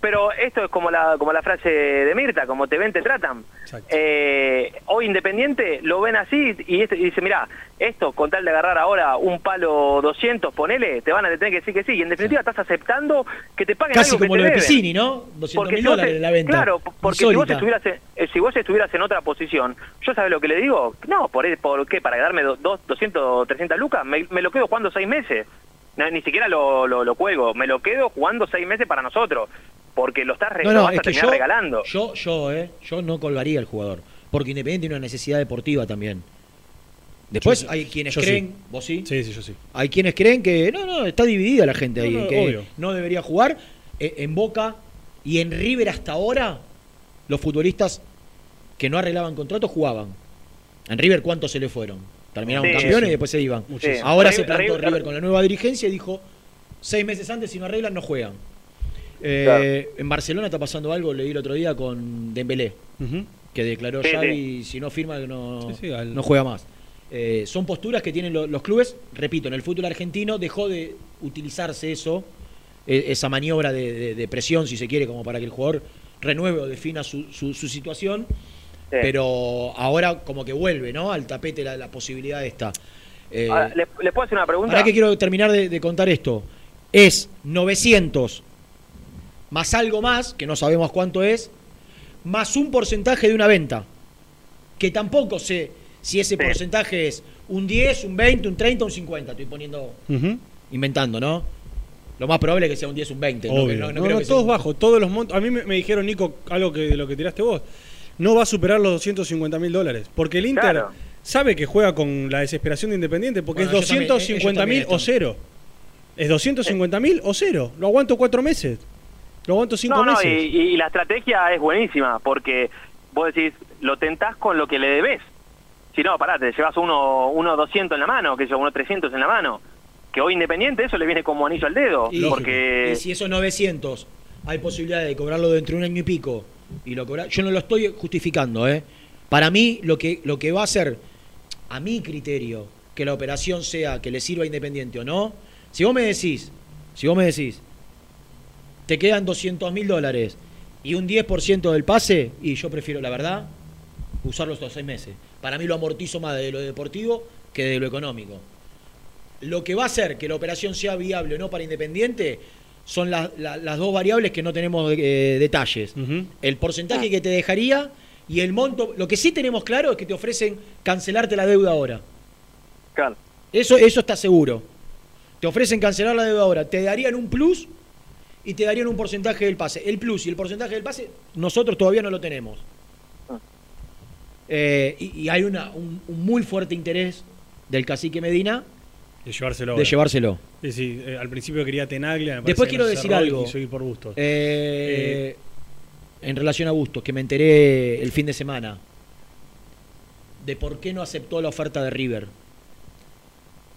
Pero esto es como la, como la frase de Mirta, como te ven, te tratan. Eh, hoy Independiente lo ven así y, este- y dice, mira, esto con tal de agarrar ahora un palo 200, ponele, te van a tener que decir que sí. Y en definitiva estás aceptando que te paguen Casi algo que como te lo de. Piscini, ¿no? 200 Porque mil dólares en la venta. Claro, porque si vos, estuvieras en, eh, si vos estuvieras en otra posición, ¿yo sabes lo que le digo? No, ¿por, por qué? ¿Para darme do- dos, 200, 300 lucas? Me, me lo quedo jugando seis meses. No, ni siquiera lo, lo, lo cuelgo, me lo quedo jugando seis meses para nosotros. porque lo estás re- No, lo no, vas es a que terminar yo, regalando. yo, yo, eh, yo no colgaría al jugador. Porque Independiente tiene una necesidad deportiva también. Después Yo hay quienes Yo sí. creen, vos sí, Sí, sí, yo sí. hay quienes creen que no, no, está dividida la gente ahí, No, que obvio. no debería jugar. Eh, en Boca y en River hasta ahora, los futbolistas que no arreglaban contratos jugaban. En River, ¿cuántos se le fueron? Terminaron Sí, campeones sí. y después se iban. Sí. Ahora se plantó River- River con la nueva dirigencia y dijo, seis meses antes, si no arreglan, no juegan. Eh, Claro. En Barcelona está pasando algo, leí el otro día con Dembélé, que declaró Sí, Xavi, si no firma, que no, Sí, sí, al- no juega más. Eh, son posturas que tienen lo- los clubes, repito, en el fútbol argentino dejó de utilizarse eso, eh, esa maniobra de, de- de presión, si se quiere, como para que el jugador renueve o defina su, su- su situación, pero ahora como que vuelve, ¿no? Al tapete la, la posibilidad esta. Eh, Ahora, ¿le, le puedo hacer una pregunta? Ahora que quiero terminar de, de contar esto. Es 900 más algo más, que no sabemos cuánto es, más un porcentaje de una venta. Que tampoco sé si ese porcentaje es un 10, un 20, un 30, un 50. Estoy poniendo, inventando, ¿no? Lo más probable es que sea un 10, un 20. ¿no? Obvio. No, no- no no, creo que sea todos bajos, todos los montos. A mí me, me dijeron, Nico, algo que de lo que tiraste vos. No va a superar los 250 mil dólares. Porque el Inter Claro. sabe que juega con la desesperación de Independiente porque Bueno, es yo también- 250 mil ellos también o cero. Es 250 mil o cero. Lo aguanto cuatro meses. Lo aguanto cinco no, no, meses. y, y la estrategia es buenísima, porque vos decís, lo tentás con lo que le debes. Si no, pará, te llevas uno, uno 200 en la mano, que yo, uno 300 en la mano. Que hoy Independiente eso le viene como anillo al dedo, Y- porque... Y si esos 900 hay posibilidad de cobrarlo dentro de un año y pico, y lo yo no lo estoy justificando, ¿eh? Para mí, lo que, lo que va a hacer, a mi criterio, que la operación sea que le sirva a Independiente o no, si vos me decís, si vos me decís, te quedan 200 mil dólares y un 10% del pase, y yo prefiero, la verdad, usarlo estos seis meses. Para mí lo amortizo más de lo deportivo que de lo económico. Lo que va a hacer que la operación sea viable o no para Independiente son la- la- las dos variables que no tenemos eh, detalles. El porcentaje que te dejaría y el monto. Lo que sí tenemos claro es que te ofrecen cancelarte la deuda ahora. Claro. Eso, eso está seguro. Te ofrecen cancelar la deuda ahora. Te darían un plus y te darían un porcentaje del pase. El plus y el porcentaje del pase nosotros todavía no lo tenemos. Eh, y, y hay una, un, un muy fuerte interés del cacique Medina De llevárselo. de llevárselo. Sí, sí, eh, al principio quería Tenaglia. me Después quiero decir y algo. por Bustos. Eh, en relación a Bustos, que me enteré el fin de semana de por qué no aceptó la oferta de River.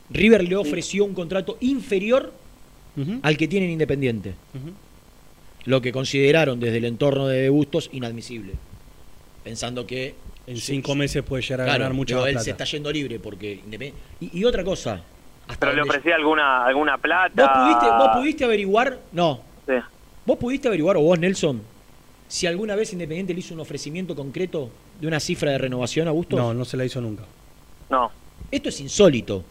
River le ofreció un contrato inferior al que tiene en Independiente. Lo que consideraron desde el entorno de Bustos inadmisible. Pensando que. En cinco meses puede llegar a Claro, ganar mucha pero más él plata. se está yendo libre porque. Y, y otra cosa. Hasta Pero le ofrecía alguna alguna plata. ¿Vos pudiste, vos pudiste averiguar? No. Sí. ¿Vos pudiste averiguar, o vos, Nelson, si alguna vez Independiente le hizo un ofrecimiento concreto de una cifra de renovación a Bustos? No, no se la hizo nunca. No. Esto es insólito.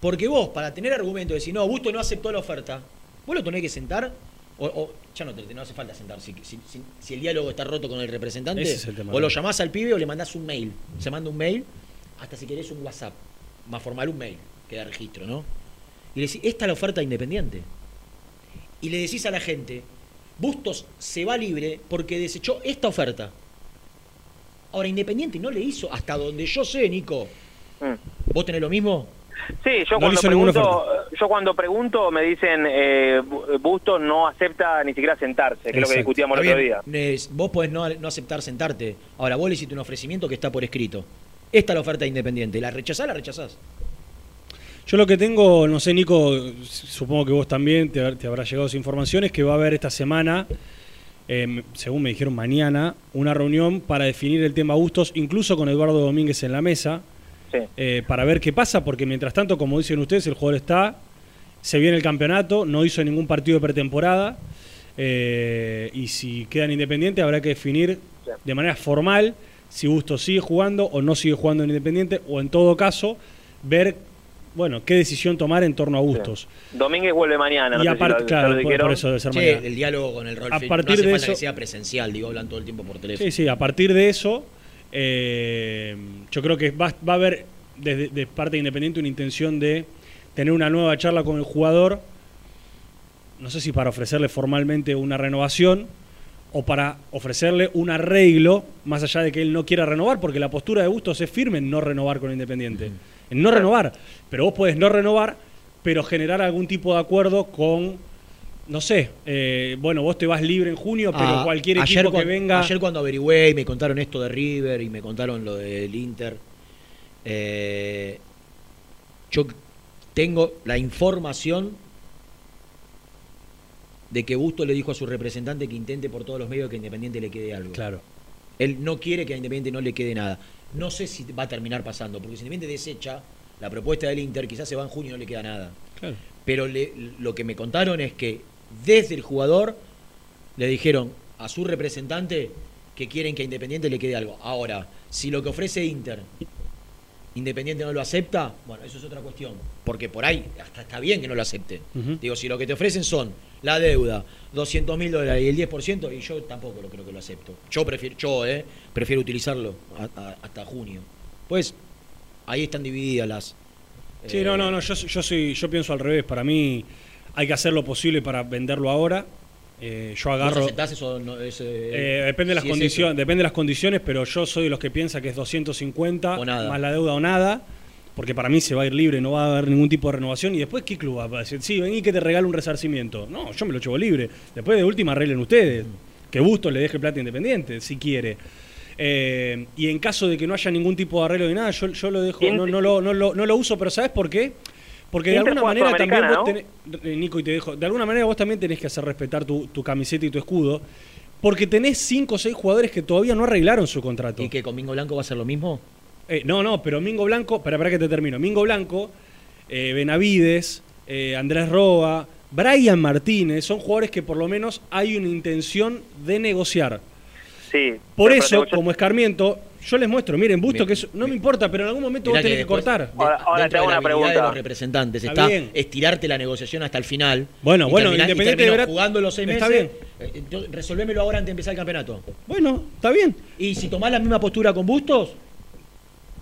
Porque vos, para tener argumento de decir, no, Bustos no aceptó la oferta, vos lo tenés que sentar, o, o ya no, te, no hace falta sentar. Si, si- si- si el diálogo está roto con el representante, Ese es el tema. o lo llamás al pibe o le mandás un mail. Se manda un mail, hasta si querés un WhatsApp. Más formal, un mail, que da registro, ¿no? Y le decís, esta es la oferta de Independiente. Y le decís a la gente, Bustos se va libre porque desechó esta oferta. Ahora, Independiente no le hizo, hasta donde yo sé, Nico. Mm. ¿Vos tenés lo mismo? Sí, yo No cuando pregunto, yo cuando pregunto me dicen eh, Bu- Bustos no acepta ni siquiera sentarse, que es lo que discutíamos el otro día. es- vos podés no, no aceptar sentarte. Ahora, vos le hiciste un ofrecimiento que está por escrito. Esta es la oferta de Independiente. ¿La rechazás? La rechazás. Yo lo que tengo, no sé, Nico, supongo que vos también te, te habrá llegado esa información, es que va a haber esta semana, eh, según me dijeron mañana, una reunión para definir el tema Bustos, incluso con Eduardo Domínguez en la mesa, Sí. eh, para ver qué pasa, porque mientras tanto, como dicen ustedes, el jugador está, se viene el campeonato, no hizo ningún partido de pretemporada, eh, y si quedan independientes habrá que definir de manera formal si Bustos sigue jugando o no sigue jugando en Independiente, o en todo caso, ver bueno, qué decisión tomar en torno a Bustos. Domínguez vuelve mañana, no Y aparte, si lo- claro, por, eso debe ser mañana. el diálogo con el Rolfi. A no partir hace de falta eso- que sea presencial, digo, hablan todo el tiempo por teléfono. Sí, sí, a partir de eso, eh, yo creo que va, va a haber desde de parte de Independiente una intención de tener una nueva charla con el jugador, no sé si para ofrecerle formalmente una renovación o para ofrecerle un arreglo, más allá de que él no quiera renovar, porque la postura de Bustos es firme en no renovar con Independiente. En no renovar. Pero vos podés no renovar, pero generar algún tipo de acuerdo con, no sé, eh, bueno, vos te vas libre en junio, pero Ah, cualquier ayer equipo que venga... Ayer cuando averigüé y me contaron esto de River y me contaron lo del Inter, eh, yo tengo la información de que Busto le dijo a su representante que intente por todos los medios que Independiente le quede algo. Claro. Él no quiere que a Independiente no le quede nada. No sé si va a terminar pasando, porque si Independiente desecha la propuesta del Inter, quizás se va en junio y no le queda nada. Claro. Pero le- lo que me contaron es que desde el jugador le dijeron a su representante que quieren que a Independiente le quede algo. Ahora, si lo que ofrece Inter, Independiente no lo acepta, bueno, eso es otra cuestión. Porque por ahí hasta está bien que no lo acepte. Digo, si lo que te ofrecen son la deuda, 200 mil dólares y el 10%, y yo tampoco lo creo que lo acepto. Yo prefiero, yo, eh, prefiero utilizarlo a- a- hasta junio. Pues ahí están divididas las... Sí, no, no, no, yo, yo, soy, yo pienso al revés. Para mí hay que hacer lo posible para venderlo ahora. Eh, yo ¿Vos agarro... eso? No, eh, Eh, depende, de las si condiciones, depende de las condiciones, pero yo soy de los que piensa que es 250 O nada. más la deuda o nada, porque para mí se va a ir libre, no va a haber ningún tipo de renovación. Y después, ¿qué club va a decir? Sí, vení que te regalo un resarcimiento. No, yo me lo llevo libre. Después de última arreglen ustedes. Que Bustos le deje plata independiente, si quiere. Eh, y en caso de que no haya ningún tipo de arreglo de nada, yo, yo lo dejo, no, no, lo, no, lo, no lo uso, pero ¿sabes por qué? Porque de alguna manera también vos tenés, eh, Nico, y te dejo, de alguna manera vos también tenés que hacer respetar tu, tu camiseta y tu escudo, porque tenés cinco o seis jugadores que todavía no arreglaron su contrato. ¿Y que con Mingo Blanco va a ser lo mismo? Eh, no, no, pero Mingo Blanco, para, para que te termino. Mingo Blanco, eh, Benavides, eh, Andrés Roa, Brian Martínez, son jugadores que por lo menos hay una intención de negociar. Sí. Por eso, como escarmiento, yo les muestro, miren, Busto, que eso, no me importa, pero en algún momento vos tenés que, después, cortar. de- dentro de la habilidad de los representantes Está está, bien. estirarte la negociación hasta el final. Bueno, y bueno, y Independiente deberá- jugando los seis Está meses. eh, entonces, resolvémelo ahora antes de empezar el campeonato. Bueno, está bien. Y si tomás la misma postura con Bustos,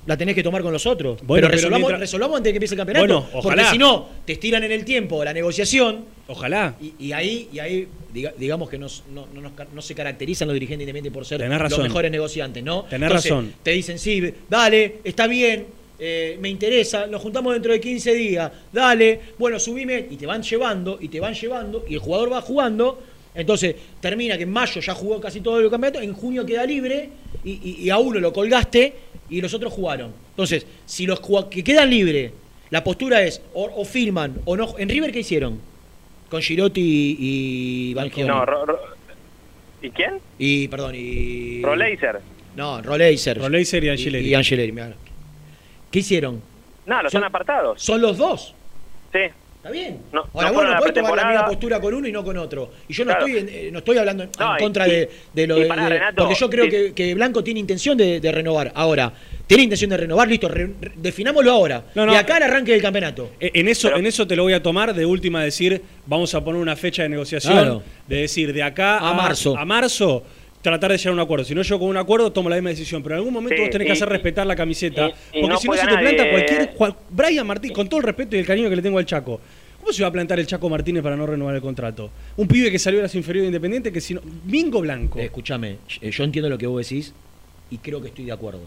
la tenés que tomar con los otros. Bueno, pero pero resolvamos, mientras- resolvamos antes de que empiece el campeonato. Bueno, Porque ojalá. si no, te estiran en el tiempo la negociación. Ojalá. Y, y ahí, y ahí diga- digamos que nos- no, no nos no se caracterizan los dirigentes independientes por ser los mejores negociantes, ¿no? Tenés Entonces, razón. Te dicen, sí, dale, está bien, eh, me interesa, nos juntamos dentro de 15 días, dale, bueno, subime, y te van llevando, y te van llevando, y el jugador va jugando. Entonces, termina que en mayo ya jugó casi todo el campeonato, en junio queda libre, y, y- y a uno lo colgaste, y los otros jugaron. Entonces, si los que quedan libres, la postura es, o, o firman, o no. ¿En River qué hicieron? Con Girotti y, y Bangioni. No, Ro- Ro- ¿Y quién? Y, perdón, y... Roleiser. No, Roleiser. Roleiser y Angeleri. Y, y Angeleri. ¿Qué hicieron? No, los Son- han apartados. Son los dos. Sí. Está bien. No, Ahora no vos no a la podés tomar la misma postura con uno y no con otro. Y yo no, Claro. estoy, en- eh, no estoy hablando en, No, en y- contra y- de, de lo de, pará, de- Renato, Porque yo creo sí. que, que Blanco tiene intención de, de renovar. Ahora, tiene intención de renovar, listo, re- re- definámoslo ahora. No, no, y acá el arranque del campeonato. Eh, En eso, en eso te lo voy a tomar de última decir, vamos a poner una fecha de negociación, Claro. de decir, de acá A marzo. A marzo, tratar de llegar a un acuerdo. Si no llego con un acuerdo, tomo la misma decisión. Pero en algún momento Sí, vos tenés que hacer respetar la camiseta. y- y porque no si no se te planta nadie. cualquier. cual- Brian Martín, con todo el respeto y el cariño que le tengo al Chaco. ¿Cómo se va a plantar el Chaco Martínez para no renovar el contrato? Un pibe que salió de las inferiores de Independiente que si no. Mingo Blanco. Eh, escúchame, yo entiendo lo que vos decís y creo que estoy de acuerdo.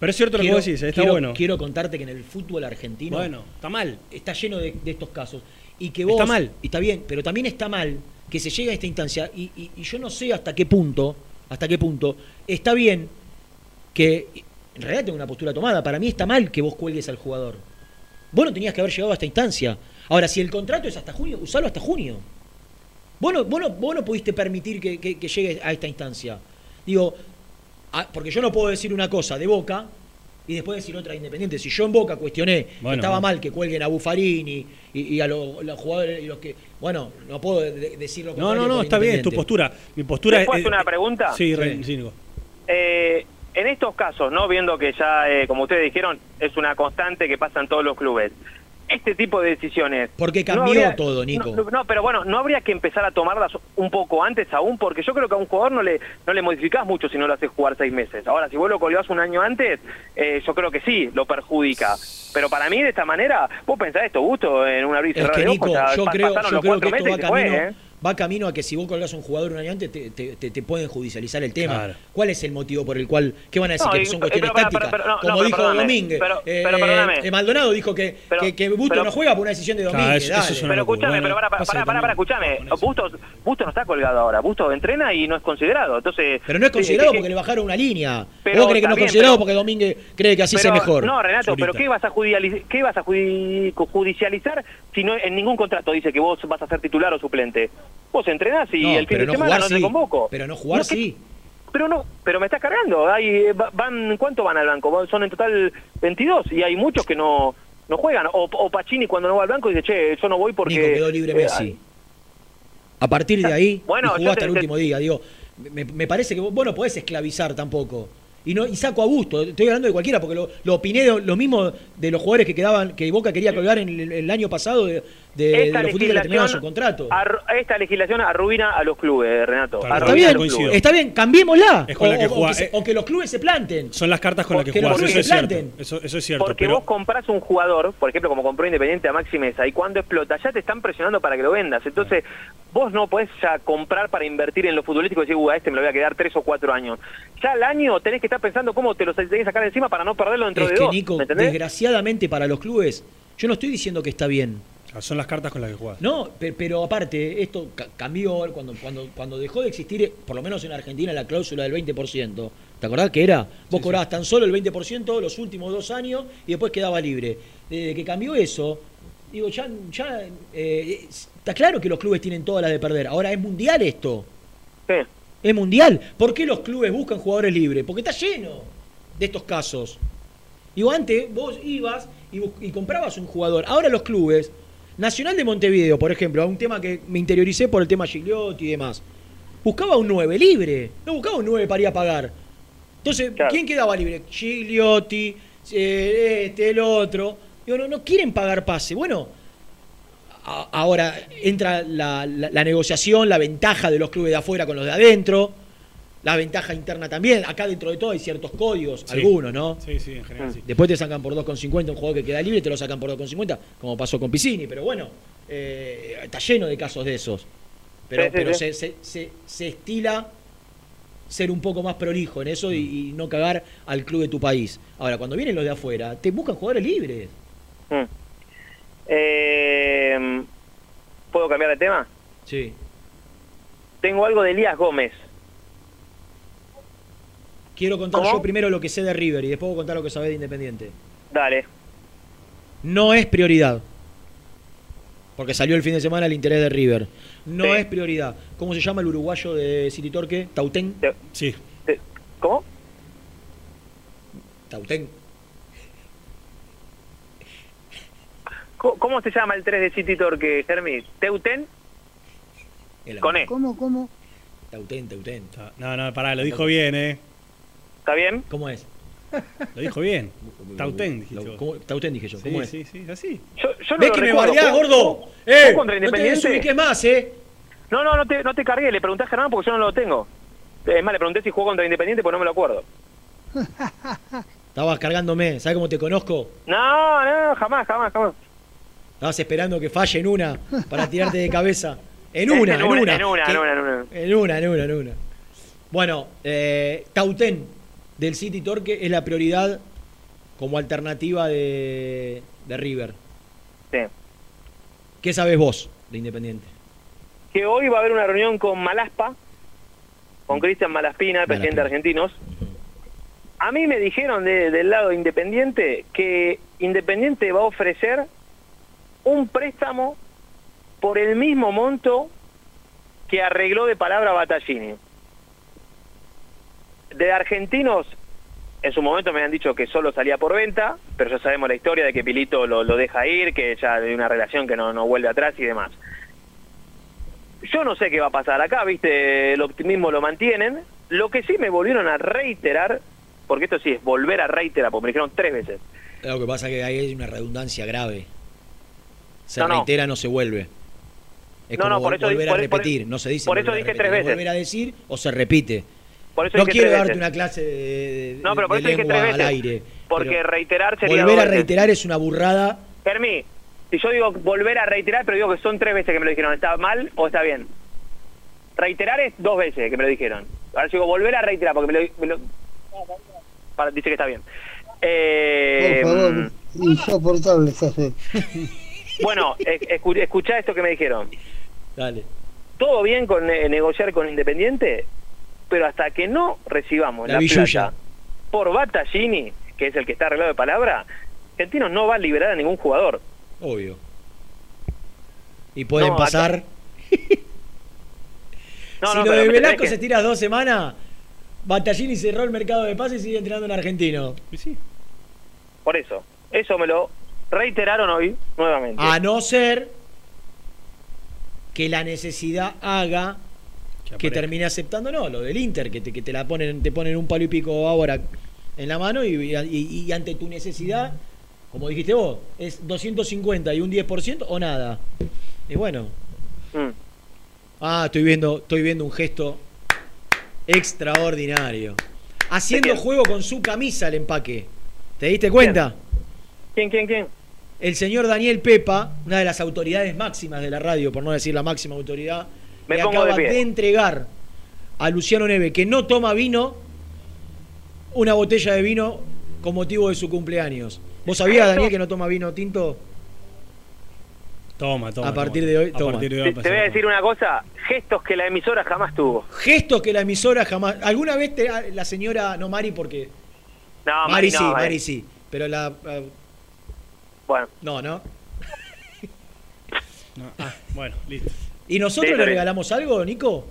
Pero es cierto lo que vos decís, eh, está quiero- bueno. Quiero contarte que en el fútbol argentino. Bueno, está mal. Está lleno de, de estos casos. Y que vos. Está mal. y Está bien, pero también está mal que se llegue a esta instancia. Y, yo no sé hasta qué punto. Hasta qué punto. Está bien que. En realidad tengo una postura tomada. Para mí está mal que vos cuelgues al jugador. Vos no tenías que haber llegado a esta instancia. Ahora, si el contrato es hasta junio, usalo hasta junio. Vos no, vos no- vos no pudiste permitir que llegue a esta instancia. Digo, ah, porque yo no puedo decir una cosa de Boca y después decir otra de Independiente. Si yo en Boca cuestioné que Bueno, estaba mal que cuelguen a Buffarini y, y a los, los jugadores y los que... Bueno, no puedo de- de- decir lo No, no, no, está bien, es tu postura. Mi postura ¿Les puedo es. hacer una pregunta? Sí, Sí. Re- sí, Nico. Eh, en estos casos, no viendo que ya, eh, como ustedes dijeron, es una constante que pasa en todos los clubes, este tipo de decisiones. Porque no cambió habría- todo, Nico. No, no, pero bueno, no habría que empezar a tomarlas un poco antes aún, porque yo creo que a un jugador no le no le modificás mucho si no lo haces jugar seis meses. Ahora, si vos lo colgás un año antes, eh, yo creo que sí, lo perjudica. Pero para mí, de esta manera, vos pensás esto, gusto, en un abrir y Es que de Nico, ojos, ya yo creo, yo que esto meses va se fue, camino, ¿eh? Va camino a que si vos colgás a un jugador un año antes, te, te- te- te pueden judicializar el tema. Claro. ¿Cuál es el motivo por el cual? ¿Qué van a decir? No, que y- son eh, cuestiones pero, pero, tácticas. pero, no, Como dijo perdóname, Domínguez. pero- eh, eh, Maldonado dijo que, Pero- que, que Busto pero- no juega por una decisión de Domínguez. eso- eso dale. es una Pero locura. escúchame, Bueno, pero para, para, para, escúchame. Bustos, Bustos no está colgado ahora. Bustos entrena y no es considerado. Entonces, Pero no es eh, considerado ¿qué- porque le bajaron una línea. Pero ¿Vos crees que no es considerado porque Domínguez cree que así se mejor? No, Renato, pero ¿qué vas a, qué vas a judi- judicializar si no en ningún contrato dice que vos vas a ser titular o suplente? Vos entrenás y No, el fin de no semana no te convoco. Pero no jugar No, que- sí. Pero no, pero me estás cargando. Hay, eh, va- van, ¿Cuánto van al banco? Son en total 22 y hay muchos que no no juegan. O, o Pacini cuando no va al banco dice, che, yo no voy porque... Nico quedó libre eh, Messi. A partir de ahí, Bueno, jugó hasta te- el te- último día. Digo, me, me parece que vos, vos no podés esclavizar tampoco. Y no y saco a gusto, estoy hablando de cualquiera, porque lo, lo opiné de- lo mismo de los jugadores que quedaban, que Boca quería colgar en el, el año pasado de, de, de Esta los futbolistas que terminaban su legislación, contrato. esta legislación arruina a los clubes, Renato. Claro, Arruina Está bien, los clubes. está bien, cambiémosla. Es con la O- que o- o, juega- que se- eh. o que los clubes se planten. Son las cartas con las que los jugás, eso es cierto. planten. Eso, eso es cierto. Porque pero vos compras un jugador, por ejemplo, como compró Independiente a Maxi Mesa, y cuando explota ya te están presionando para que lo vendas. Entonces, vos no podés ya comprar para invertir en lo futbolístico y decir, "Uh, a este me lo voy a quedar tres o cuatro años. Ya al año tenés que estar pensando cómo te lo tenés que sacar encima para no perderlo dentro Es de que dos. Nico, desgraciadamente para los clubes, yo no estoy diciendo que está bien. Son las cartas con las que jugás. No, pe- pero, aparte, esto ca- cambió cuando, cuando, cuando dejó de existir, eh, por lo menos en Argentina, la cláusula del 20%. ¿Te acordás que era? Vos cobrabas tan solo el 20% los últimos dos años y después quedaba libre. Desde que cambió eso, digo, ya, ya eh, está claro que los clubes tienen todas las de perder. Ahora es mundial esto. Sí. Es mundial. ¿Por qué los clubes buscan jugadores libres? Porque está lleno de estos casos. Digo, antes vos ibas y comprabas un jugador. Ahora los clubes, Nacional de Montevideo, por ejemplo, un tema que me interioricé por el tema Gigliotti y demás, buscaba un 9 libre, no buscaba un 9 para ir a pagar. Entonces, ¿quién quedaba libre? Gigliotti, eh, este, el otro. Digo, no, no quieren pagar pase. Bueno, a- ahora entra la, la- la negociación, la ventaja de los clubes de afuera con los de adentro, la ventaja interna también. Acá dentro de todo hay ciertos códigos, Sí. algunos, ¿no? Sí, sí, en general sí. Después te sacan por 2,50 un jugador que queda libre, te lo sacan por 2,50, como pasó con Piscini. Pero bueno, eh, está lleno de casos de esos. Pero, Sí, sí, pero sí. Se, se- se- se estila ser un poco más prolijo en eso y, y no cagar al club de tu país. Ahora, cuando vienen los de afuera, te buscan jugadores libres. Mm. Eh, ¿Puedo cambiar de tema? Sí. Tengo algo de Elías Gómez. Quiero contar ¿Cómo? yo primero lo que sé de River y después voy a contar lo que sabés de Independiente. Dale. No es prioridad. Porque salió el fin de semana el interés de River. No Sí. es prioridad. ¿Cómo se llama el uruguayo de City Torque? ¿Tautén? Sí. ¿Cómo? Tautén. ¿Cómo, se llama el 3 de City Torque, Germi? ¿Teuten? Con E. ¿Cómo, cómo? Tautén, Tautén. No, no, pará, lo dijo bien, ¿eh? ¿Está bien? ¿Cómo es? Lo dijo bien. Tautén, dijiste vos. ¿Cómo- Tautén dije yo. Sí, ¿Cómo es? sí, sí, así. Yo, yo no ¿Ves lo que me bardeás, ¿Jugó- gordo? jugó ¡Eh! contra No te Independiente? más, ¿eh? No, no, no te, no te cargué. Le pregunté a Germán porque yo no lo tengo. Es más, le pregunté si jugó contra Independiente porque no me lo acuerdo. Estabas cargándome. ¿Sabes cómo te conozco? No, no, jamás, jamás, jamás. Estabas esperando que falle en una para tirarte de cabeza. En una, en una, en una, en una, en una. En una, en una, en una. Bueno, eh, Tautén del City Torque es la prioridad como alternativa de, de River. Sí. ¿Qué sabes vos de Independiente? Que hoy va a haber una reunión con Malaspa, con Cristian Malaspina, el presidente de Argentinos. A mí me dijeron de- del lado de Independiente que Independiente va a ofrecer un préstamo por el mismo monto que arregló de palabra Battaglini. De Argentinos, en su momento me han dicho que solo salía por venta, pero ya sabemos la historia de que Pilito lo, lo deja ir, que ya hay una relación que no, no vuelve atrás y demás. Yo no sé qué va a pasar acá, viste, el optimismo lo mantienen. Lo que sí me volvieron a reiterar, porque esto sí es volver a reiterar, porque me dijeron tres veces. Lo que pasa es que ahí hay una redundancia grave. Se No, no. reitera, no se vuelve. Es No, como no, por vol- eso- volver por- a por- repetir, no se dice. por eso dije tres es veces. Volver a decir o se repite. Por eso no quiero darte veces. una clase de, No, pero por de eso dije lengua tres al veces. aire. Porque reiterar sería volver a veces. reiterar es una burrada. Hermi, si yo digo volver a reiterar, pero digo que son tres veces que me lo dijeron, ¿está mal o está bien? Reiterar es dos veces que me lo dijeron. Ahora digo volver a reiterar porque me lo... me lo- para- dice que está bien. Eh, Por favor, insoportable. Bueno, escu- escuchá esto que me dijeron. Dale. Todo bien con eh, negociar con Independiente, pero hasta que no recibamos La la, plata por Battaglini, que es el que está arreglado de palabra, Argentinos no va a liberar a ningún jugador. Obvio. Y pueden No, acá- pasar. No, si no, lo de Velasco se tira dos semanas, Battaglini cerró el mercado de pases y sigue entrenando en argentino. Por eso, eso me lo reiteraron hoy nuevamente. A no ser que la necesidad haga que termine aceptando, no, lo del Inter, que te, que te la ponen, te ponen un palo y pico ahora en la mano y, y- y ante tu necesidad, como dijiste vos, es 250 y un 10% o nada. Y bueno. Mm. Ah, estoy viendo, estoy viendo un gesto extraordinario. Haciendo juego con su camisa el empaque. ¿Te diste cuenta? ¿Quién, quién, quién? El señor Daniel Pepa, una de las autoridades máximas de la radio, por no decir la máxima autoridad, Me le pongo acaba de entregar a Luciano Neve, que no toma vino, una botella de vino con motivo de su cumpleaños. ¿Vos sabías, Daniel, que no toma vino tinto? Toma, toma. A partir toma. de hoy, A toma. partir de hoy Te, voy a decir una cosa, gestos que la emisora jamás tuvo. Gestos que la emisora jamás. ¿Alguna vez te, la señora, no Mari, porque. No, Mari, Mari no, sí, eh. Mari sí. Pero la. la- Bueno. No, no. No, ah, bueno, listo. ¿Y nosotros Sí, le regalamos algo, Nico?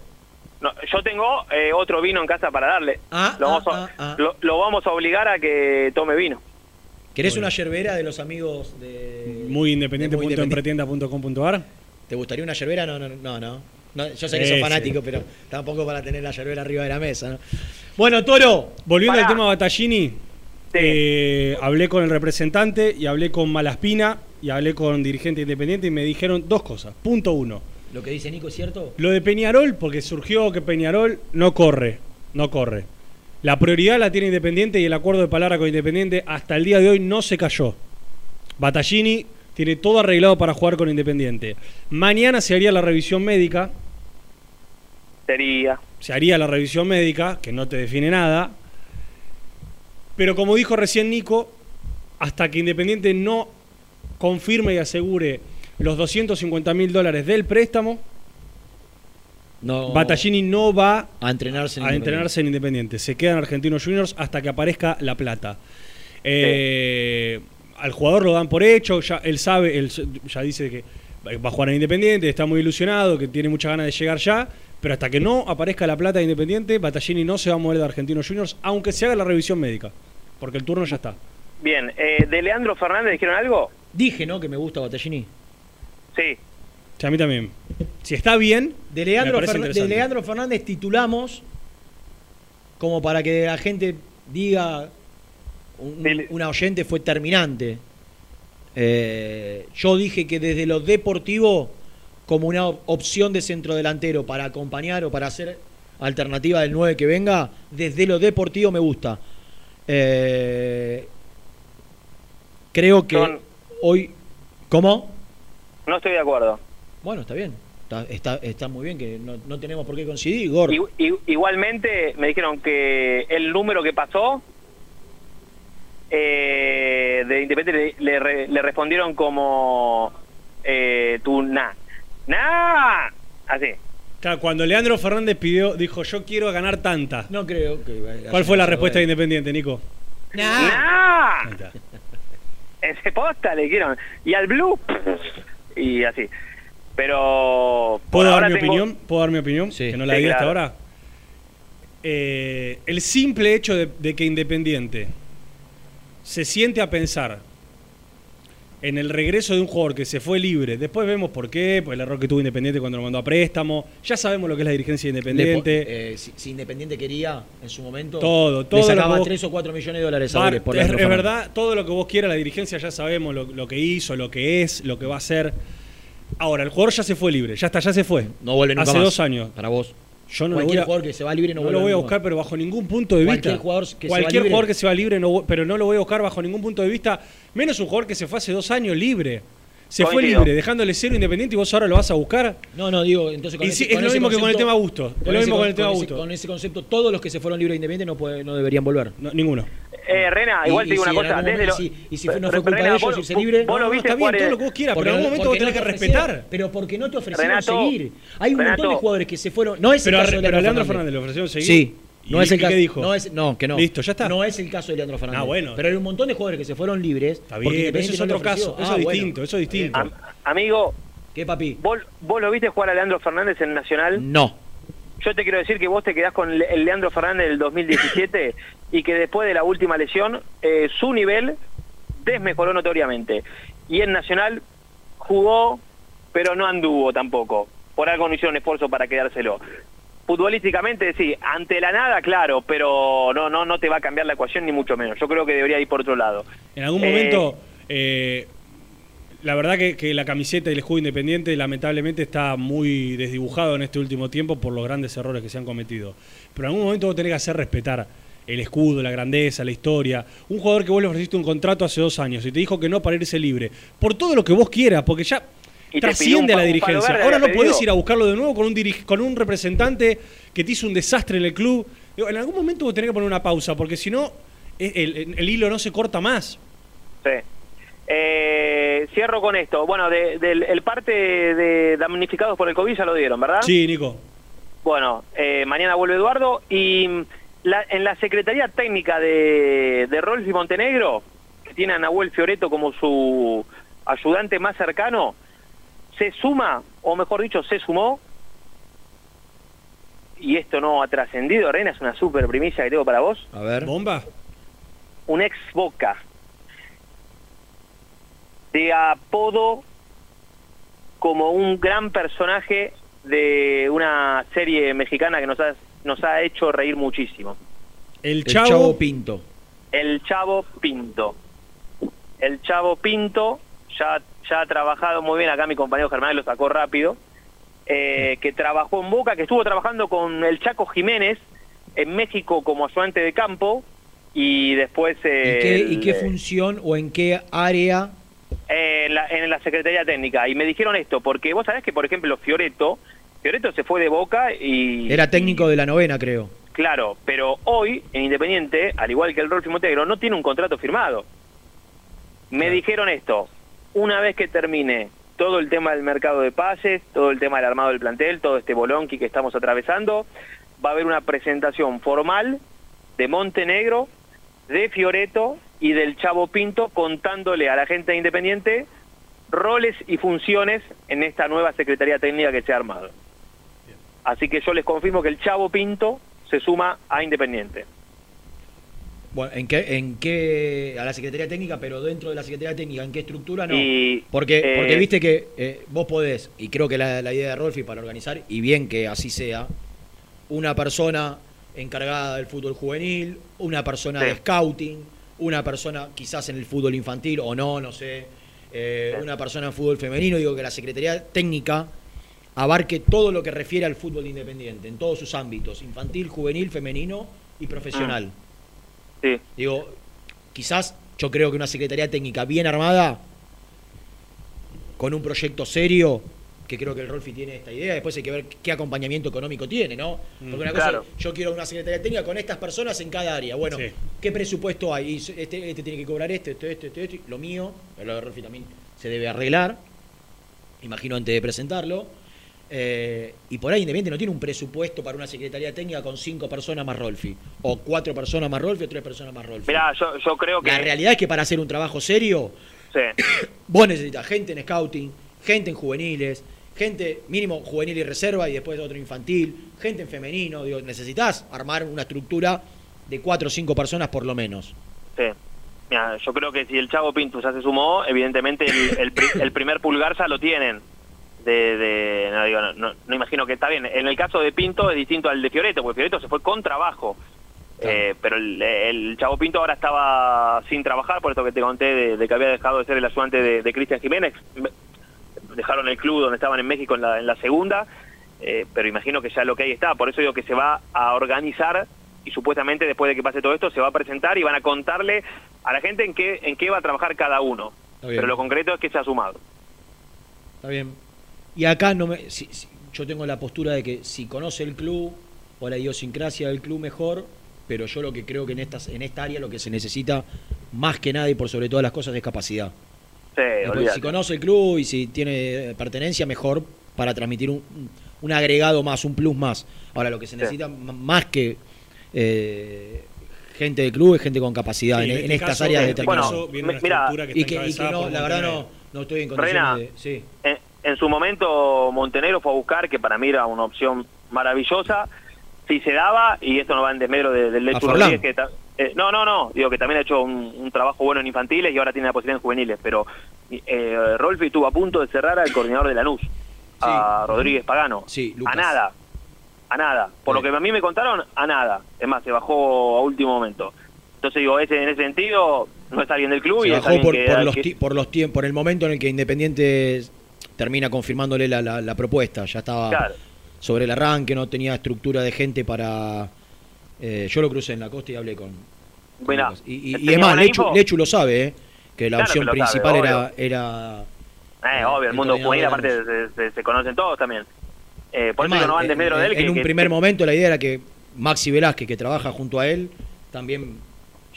No, yo tengo eh, otro vino en casa para darle. Ah, lo, ah, vamos a, ah, ah. Lo, lo vamos a obligar a que tome vino. ¿Querés una yerbera de los amigos de. Muy de Muy independiente.empretienda.com.ar. ¿Te gustaría una yerbera? No, no, no. no. No, yo sé que sos fanático, pero tampoco para tener la yerbera arriba de la mesa. ¿no? Bueno, Toro. Volviendo Pará. al tema Battaglini, eh, hablé con el representante y hablé con Malaspina y hablé con dirigente independiente y me dijeron dos cosas. Punto uno. Lo que dice Nico es cierto. Lo de Peñarol, porque surgió que Peñarol no corre, no corre. La prioridad la tiene Independiente y el acuerdo de palabra con Independiente hasta el día de hoy no se cayó. Battaglini tiene todo arreglado para jugar con Independiente. Mañana se haría la revisión médica, Sería. se haría la revisión médica, que no te define nada. Pero como dijo recién Nico, hasta que Independiente no confirme y asegure los 250 mil dólares del préstamo, No. Battaglini no va A entrenarse en a Independiente. entrenarse en Independiente. Se queda en Argentinos Juniors hasta que aparezca la plata. Eh, Al jugador lo dan por hecho, ya él sabe, él ya dice que va a jugar en Independiente, está muy ilusionado, que tiene muchas ganas de llegar ya, pero hasta que no aparezca la plata de Independiente, Battaglini no se va a mover de Argentinos Juniors, aunque se haga la revisión médica, porque el turno ya está. Bien, eh, ¿de Leandro Fernández dijeron algo? Dije, ¿no? Que me gusta Battaglini. Sí. Sí, a mí también. Si está bien, De Leandro, me Fernan- de. Leandro Fernández titulamos como para que la gente diga un- una oyente fue terminante. Eh, yo dije que desde lo deportivo como una op- opción de centro delantero para acompañar o para hacer alternativa del 9 que venga, desde lo deportivo me gusta. Eh, creo que Son- hoy... ¿Cómo? No estoy de acuerdo. Bueno, está bien. Está, está, está muy bien que no, no tenemos por qué coincidir, Gordo. Igu- igualmente me dijeron que el número que pasó eh, de Independiente le, le re- le respondieron como eh, tu na. ¡Na! Así. Claro, cuando Leandro Fernández pidió, dijo, yo quiero ganar tanta. No creo que... ¿Cuál fue la respuesta de Independiente, Nico? ¡Na! Ese posta le dijeron. Y al Blue. Y así. Pero. ¿Puedo dar mi tengo- opinión? ¿Puedo dar mi opinión? Que no la Sí, di hasta ahora. Eh, el simple hecho de, de que Independiente se siente a pensar en el regreso de un jugador que se fue libre. Después vemos por qué, por el error que tuvo Independiente cuando lo mandó a préstamo. Ya sabemos lo que es la dirigencia de Independiente. eh, si, si Independiente quería en su momento, Todo, todo le sacaba que vos- 3 o 4 millones de dólares a por es, es verdad, todo lo que vos quieras, la dirigencia ya sabemos lo, lo que hizo, lo que es, lo que va a hacer. Ahora, el jugador ya se fue libre, ya está, ya se fue. No vuelve nunca Hace más. dos años. Para vos. Yo no lo voy Cualquier a, jugador que se va libre no no lo voy a buscar, pero bajo ningún punto de Cualquier vista. jugador que se va Cualquier libre- jugador que se va libre, no pero no lo voy a buscar bajo ningún punto de vista. Menos un jugador que se fue hace dos años libre. Se fue libre, dejándole cero independiente y vos ahora lo vas a buscar. No, no, digo, entonces con Y ese- es con lo mismo que con el concepto- tema Augusto. Es lo mismo con el con tema ese- Augusto. Con ese concepto, todos los que se fueron libres de Independiente no, puede- no deberían volver. ninguno. Eh, Rena, igual Y- te digo y una si cosa. Desde lo, momento- y- si no fue culpa Rena, de ellos vos- irse libre. Vos No, viste está bien, todo lo que vos quieras, pero en algún momento vos tenés que respetar. Pero porque no te ofrecieron Renato, seguir. Hay un montón de jugadores que se fueron. No es Pero el a- caso de Leandro Fernández le ofrecieron seguir. Sí. No ¿Y es el qué caso. dijo? No, es, no, que no. Listo, ya está. No es el caso de Leandro Fernández. Ah, bueno. Pero hay un montón de jugadores que se fueron libres. Está bien, pero eso es otro caso. Eso es distinto, eso es distinto. Am- amigo, ¿Qué, papi? ¿vos, ¿vos lo viste jugar a Leandro Fernández en Nacional? No. Yo te quiero decir que vos te quedás con el Leandro Fernández del 2017 y que después de la última lesión eh, su nivel desmejoró notoriamente. Y en Nacional jugó, pero no anduvo tampoco. Por algo no hicieron esfuerzo para quedárselo. Futbolísticamente, sí, ante la nada, claro, pero no, no, no te va a cambiar la ecuación ni mucho menos. Yo creo que debería ir por otro lado. En algún Eh, momento, eh, la verdad que, que la camiseta y el escudo independiente lamentablemente está muy desdibujado en este último tiempo por los grandes errores que se han cometido. Pero en algún momento vos tenés que hacer respetar el escudo, la grandeza, la historia. Un jugador que vos le ofreciste un contrato hace dos años y te dijo que no para irse libre. Por todo lo que vos quieras, porque ya trasciende a la dirigencia. Ahora no podés ir a buscarlo de nuevo con un, con un representante que te hizo un desastre en el club. En algún momento vos tenés que poner una pausa, porque si no, eh, el, el- el hilo no se corta más. Sí. Eh, cierro con esto. Bueno, de- del el parte de damnificados por el COVID ya lo dieron, ¿verdad? Sí, Nico. Bueno, eh, mañana vuelve Eduardo y la- en la Secretaría Técnica de, de Rolfi Montenegro, que tiene a Nahuel Fioreto como su ayudante más cercano, se suma, o mejor dicho, se sumó, y esto no ha trascendido, Reina, es una super primicia que tengo para vos, A ver. ¿Bomba? un ex Boca, de apodo como un gran personaje de una serie mexicana que nos ha, nos ha hecho reír muchísimo. El El Chavo, Chavo Pinto. El Chavo Pinto. El Chavo Pinto ya, ya ha trabajado muy bien, acá mi compañero Germán lo sacó rápido, eh, que trabajó en Boca, que estuvo trabajando con el Chaco Jiménez en México como ayudante de campo y después... ¿Y eh, qué, el- ¿Y qué función o en qué área? eh, en, la, en la Secretaría Técnica. Y me dijeron esto, porque vos sabés que, por ejemplo, Fioreto, Fioreto se fue de Boca y... Era técnico de la novena, creo. Claro, pero hoy en Independiente, al igual que el Rolfi Montenegro, no tiene un contrato firmado. Me dijeron esto, una vez que termine todo el tema del mercado de pases, todo el tema del armado del plantel, todo este bolonqui que estamos atravesando, va a haber una presentación formal de Montenegro, de Fioreto y del Chavo Pinto contándole a la gente de Independiente roles y funciones en esta nueva Secretaría Técnica que se ha armado. Así que yo les confirmo que el Chavo Pinto se suma a Independiente. Bueno, ¿en qué, en qué, a la Secretaría Técnica, pero dentro de la Secretaría Técnica, ¿en qué estructura no? Y, porque, eh, porque viste que eh, vos podés, y creo que la, la idea de Rolfi para organizar, y bien que así sea, una persona encargada del fútbol juvenil, una persona Sí. de scouting, una persona quizás en el fútbol infantil o no, no sé, eh, una persona en fútbol femenino, digo que la Secretaría Técnica abarque todo lo que refiere al fútbol independiente, en todos sus ámbitos, infantil, juvenil, femenino y profesional. Sí. Digo, quizás yo creo que una Secretaría Técnica bien armada, con un proyecto serio, que creo que el Rolfi tiene esta idea, después hay que ver qué acompañamiento económico tiene, ¿no? Porque una cosa, Claro. yo quiero una Secretaría Técnica con estas personas en cada área. Bueno, Sí. ¿qué presupuesto hay? Este, este tiene que cobrar este, este, este, este, este, lo mío, pero lo de Rolfi también se debe arreglar, imagino antes de presentarlo. Eh, y por ahí Independiente no tiene un presupuesto para una Secretaría Técnica con cinco personas más Rolfi, o cuatro personas más Rolfi, o tres personas más Rolfi. Mirá, yo, yo creo que... La realidad es que para hacer un trabajo serio, Sí. vos necesitas gente en scouting, gente en juveniles, gente mínimo juvenil y reserva y después otro infantil, gente en femenino. Digo, necesitas armar una estructura de cuatro o cinco personas por lo menos. Sí. Mira, yo creo que si el Chavo Pinto ya se sumó, evidentemente el, el el primer pulgar ya lo tienen. De, de- no, digo, no, no- no imagino que está bien. En el caso de Pinto es distinto al de Fioreto, porque Fioreto se fue con trabajo. Eh, pero el, el Chavo Pinto ahora estaba sin trabajar, por esto que te conté de, de que había dejado de ser el ayudante de, de Cristian Jiménez. Dejaron el club donde estaban en México en la, en la segunda, eh, pero imagino que ya lo que hay está. Por eso digo que se va a organizar y supuestamente después de que pase todo esto se va a presentar y van a contarle a la gente en qué, en qué va a trabajar cada uno. Pero lo concreto es que se ha sumado. Está bien. Y acá no me, si- si- yo tengo la postura de que si conoce el club o la idiosincrasia del club mejor, pero yo lo que creo que en estas en esta área lo que se necesita más que nada y por sobre todas las cosas es capacidad. Sí, Después, si conoce el club y si tiene eh, pertenencia mejor para transmitir un, un- agregado más, un plus más. Ahora lo que se necesita más que eh, gente del club es gente con capacidad Sí, en, en en este estas caso, áreas de este una mira, y que, y que encabezada no, la verdad no, no estoy en Reina, condiciones de... Sí. En, en su momento Montenegro fue a buscar, que para mí era una opción maravillosa, si se daba, y esto no va en desmedro de- del Lechu Forlán. Rodríguez, que eh, no, no, no, digo que también ha hecho un, un trabajo bueno en infantiles y ahora tiene la posibilidad en juveniles, pero eh, Rolfi estuvo a punto de cerrar al coordinador de Lanús, a Rodríguez Pagano, Sí, a nada, a nada, por lo que a mí me contaron, a nada, es más, se bajó a último momento. Entonces digo, ese, en ese sentido, no es alguien del club Se y es bajó alguien por, que, por los que- por los tiempos, por el momento en el que Independiente termina confirmándole la, la- la propuesta. Ya estaba Claro. sobre el arranque, no tenía estructura de gente para. eh, yo lo crucé en la costa y hablé con. con Mirá, y, y, y ¿tenía es más, buena Lechu? Lechu lo sabe, ¿eh? que la Claro opción que principal sabe, era, era. Eh, obvio, el mundo juvenil aparte se, se- se conocen todos también. Eh, por eso Es que no van de medro en, de él. en que- un que- primer momento la idea era que Maxi Velázquez, que trabaja junto a él, también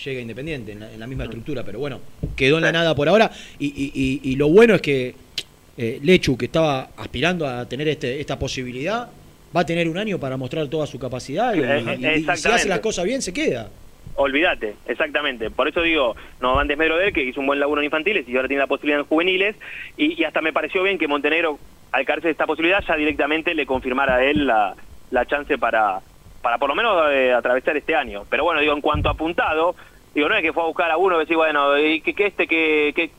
llega Independiente en la, en la misma estructura, pero bueno, quedó en la nada por ahora. Y, y- y- y lo bueno es que eh, Lechu, que estaba aspirando a tener este, esta posibilidad, va a tener un año para mostrar toda su capacidad y, y- y si hace las cosas bien, se queda. Olvídate, exactamente. Por eso digo, no van desmedro de él, que hizo un buen laburo en infantiles y ahora tiene la posibilidad en juveniles. Y, y hasta me pareció bien que Montenegro, al caerse de esta posibilidad, ya directamente le confirmara a él la, la chance para, para por lo menos eh, atravesar este año. Pero bueno, digo, en cuanto a apuntado, digo, no es que fue a buscar a uno y decir, bueno, ¿y qué, qué este, que qué,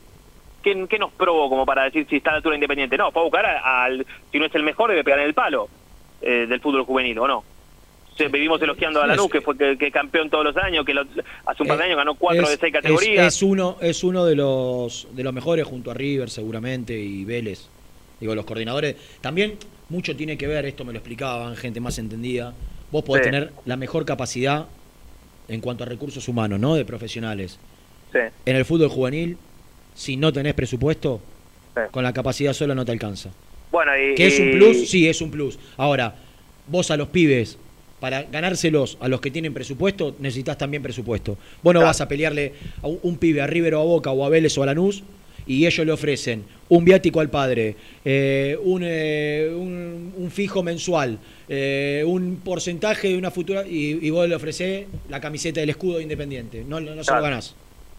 qué- qué nos probó como para decir si está a la altura de independiente? No, fue a buscar al, si no es el mejor, debe pegar en el palo eh, del fútbol juvenil, ¿o no? Vivimos elogiando a Lanús, que fue que, que campeón todos los años, que lo- hace un par de Eh, años ganó cuatro Es- de seis es- categorías. Es, uno, es uno de los, de los mejores junto a River seguramente y Vélez. Digo, los coordinadores. También mucho tiene que ver, esto me lo explicaban gente más entendida. Vos podés Sí. tener la mejor capacidad en cuanto a recursos humanos, ¿no? De profesionales. Sí. En el fútbol juvenil, si no tenés presupuesto, Sí. con la capacidad sola no te alcanza. Bueno, y, ¿Que es un plus? Sí, es un plus. Ahora, vos a los pibes, para ganárselos a los que tienen presupuesto, necesitas también presupuesto. Vos no vas a pelearle a un, pibe a River o a Boca o a Vélez o a Lanús y ellos le ofrecen un viático al padre, eh, un, eh, un- un fijo mensual, eh, un porcentaje de una futura y, y vos le ofrecés la camiseta del escudo de Independiente. No, no, no se lo ganás.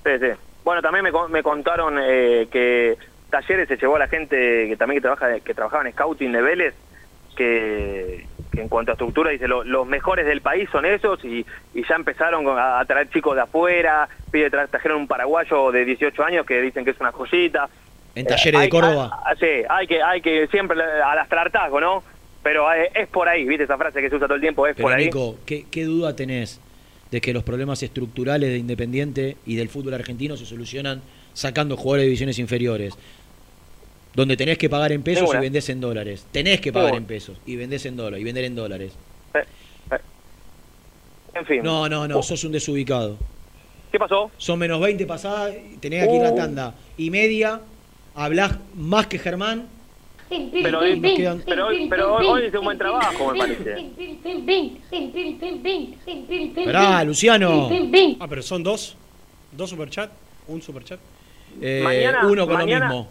Sí, sí. Bueno, también me, me contaron eh, que Talleres se llevó a la gente que también que trabaja que trabajaba en scouting de Vélez, que, que en cuanto a estructura dice lo- los mejores del país son esos y, y ya empezaron a, a traer chicos de afuera, pide tra- trajeron un paraguayo de 18 años que dicen que es una joyita. En Eh, Talleres de Córdoba. hay- sí, hay que, hay que siempre al hartazgo, ¿no? Pero eh, es por ahí, ¿viste esa frase que se usa todo el tiempo? Es por Pero ahí. Nico, ¿qué, qué duda tenés de que los problemas estructurales de Independiente y del fútbol argentino se solucionan sacando jugadores de divisiones inferiores? Donde tenés que pagar en pesos y vendés en dólares. Tenés que pagar en pesos y vendés en dólares y vender en dólares. En fin. No, no, Oh. no, sos un desubicado. ¿Qué pasó? Son menos 20 pasadas, tenés aquí la Uh. tanda y media, hablás más que Germán. Pero, hoy- pero, hoy- pero hoy, hoy hizo un buen trabajo, me parece. Esperá, Luciano. Ah, pero son dos. Dos superchat. Un superchat. Eh, Mañana- uno con mañana- lo mismo.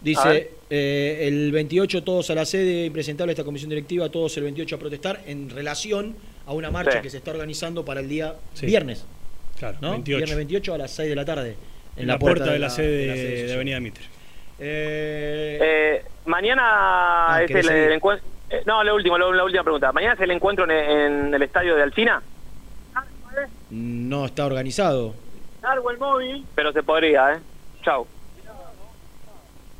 Dice, eh, el 28 todos a la sede, impresentable esta comisión directiva, todos el 28 a protestar en relación a una marcha Sí. que se está organizando para el día Sí. viernes. Claro, ¿no? 28. Viernes 28 a las 6 de la tarde. En, la, puerta, de la, sede de, social. Avenida Mitre. Eh, Eh, mañana es ¿querés el, encuentro. no, lo último, lo- la última pregunta. ¿Mañana es el encuentro en, en el estadio de Alcina? no está organizado. Largo el móvil. Pero se podría, ¿eh? Chau.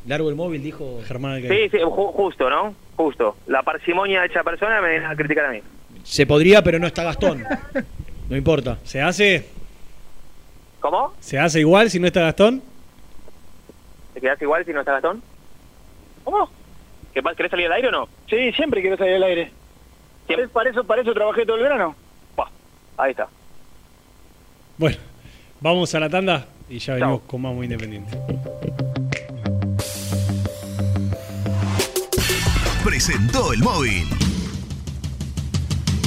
Largo el móvil, dijo Germán Sí, sí, ju- justo, ¿no? Justo. La parsimonia de esa persona me viene a criticar a mí. Se podría, pero no está Gastón. No importa. ¿Se hace? ¿Cómo? ¿Se hace igual si no está Gastón? ¿Te quedas igual si no está Gastón? ¿Cómo? ¿Qué pasa? ¿Querés salir al aire o no? Sí, siempre quiero salir al aire. Para eso, para eso trabajé todo el verano. Ahí está. Bueno, vamos a la tanda y ya venimos con más muy independiente. presentó el móvil.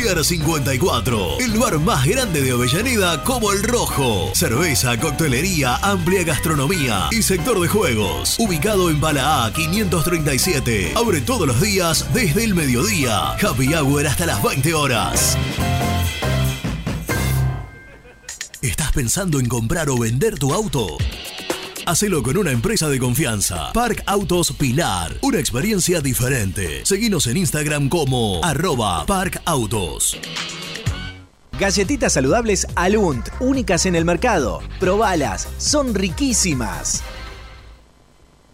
Pier 54, el bar más grande de Avellaneda como el Rojo. Cerveza, coctelería, amplia gastronomía y sector de juegos. Ubicado en Bala A 537. Abre todos los días desde el mediodía. Happy Hour hasta las 20 horas. ¿Estás pensando en comprar o vender tu auto? Hacelo con una empresa de confianza. Park Autos Pilar. Una experiencia diferente. Seguinos en Instagram como arroba Park Autos. Galletitas saludables Alunt, únicas en el mercado. Probalas, son riquísimas.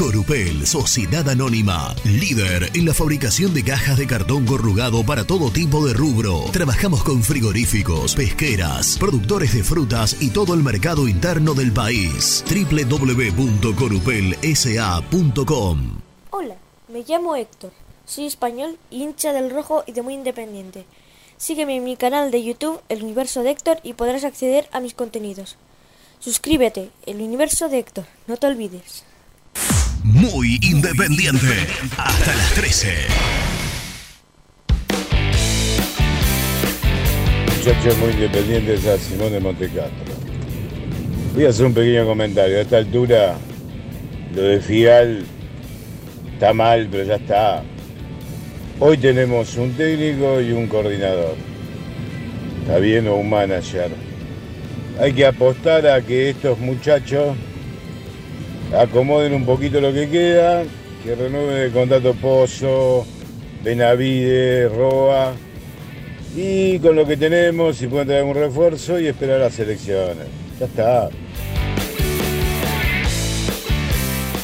Corupel, Sociedad Anónima, líder en la fabricación de cajas de cartón corrugado para todo tipo de rubro. Trabajamos con frigoríficos, pesqueras, productores de frutas y todo el mercado interno del país. www.corupelsa.com Hola, me llamo Héctor. Soy español, hincha del rojo y de muy independiente. Sígueme en mi canal de YouTube, El Universo de Héctor, y podrás acceder a mis contenidos. Suscríbete, el universo de Héctor, no te olvides. Muy independiente. Hasta las 13. Muchachos muy independientes a Simón de Montecastro. Voy a hacer un pequeño comentario. A esta altura, lo de Fial está mal, pero ya está. Hoy tenemos un técnico y un coordinador. Está bien, o un manager. Hay que apostar a que estos muchachos acomoden un poquito lo que queda, que renueven el contrato Pozo, Benavide, Roa. Y con lo que tenemos, si pueden traer un refuerzo y esperar las elecciones. Ya está.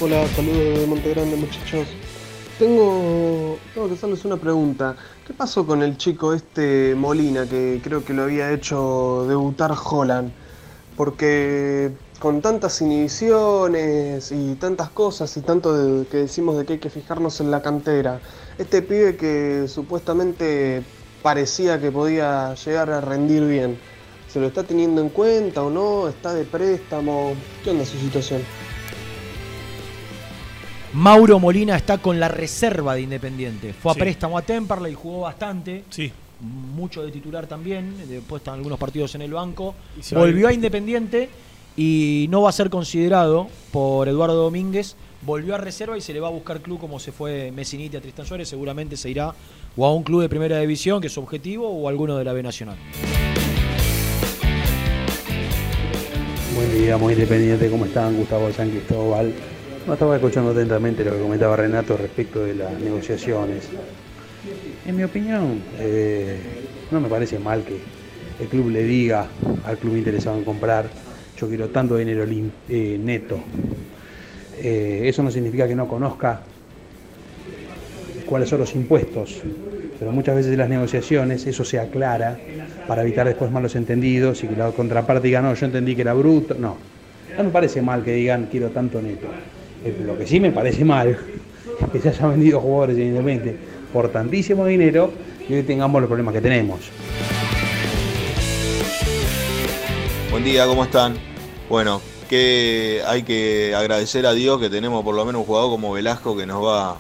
Hola, saludos de Montegrande muchachos. Tengo, tengo que hacerles una pregunta. ¿Qué pasó con el chico este Molina que creo que lo había hecho debutar Holland? Porque con tantas inhibiciones y tantas cosas y tanto de- que decimos de que hay que fijarnos en la cantera, este pibe que supuestamente parecía que podía llegar a rendir bien, ¿se lo está teniendo en cuenta o no? ¿Está de préstamo? ¿Qué onda su situación? Mauro Molina está con la reserva de Independiente. Fue a Sí. préstamo a Temperley, jugó bastante. Sí. Mucho de titular también. Después están algunos partidos en el banco. Volvió a. Independiente y no va a ser considerado por Eduardo Domínguez. Volvió a reserva y se le va a buscar club como se fue Messiniti a Tristan Suárez. Seguramente se irá o a un club de primera división, que es su objetivo, o a alguno de la B Nacional. Buen día, muy independiente, ¿cómo están? Gustavo San Cristóbal. Estaba escuchando atentamente lo que comentaba Renato respecto de las negociaciones. En mi opinión, eh, no me parece mal que el club le diga al club interesado en comprar, yo quiero tanto dinero eh, neto. Eh, eso no significa que no conozca cuáles son los impuestos, pero muchas veces en las negociaciones eso se aclara para evitar después malos entendidos y que la contraparte diga, no, yo entendí que era bruto. No, no me parece mal que digan quiero tanto neto. Eh, Lo que sí me parece mal es que se hayan vendido jugadores en Independiente por tantísimo dinero y hoy tengamos los problemas que tenemos. Buen día, ¿cómo están? Bueno, que hay que agradecer a Dios que tenemos por lo menos un jugador como Velasco que nos va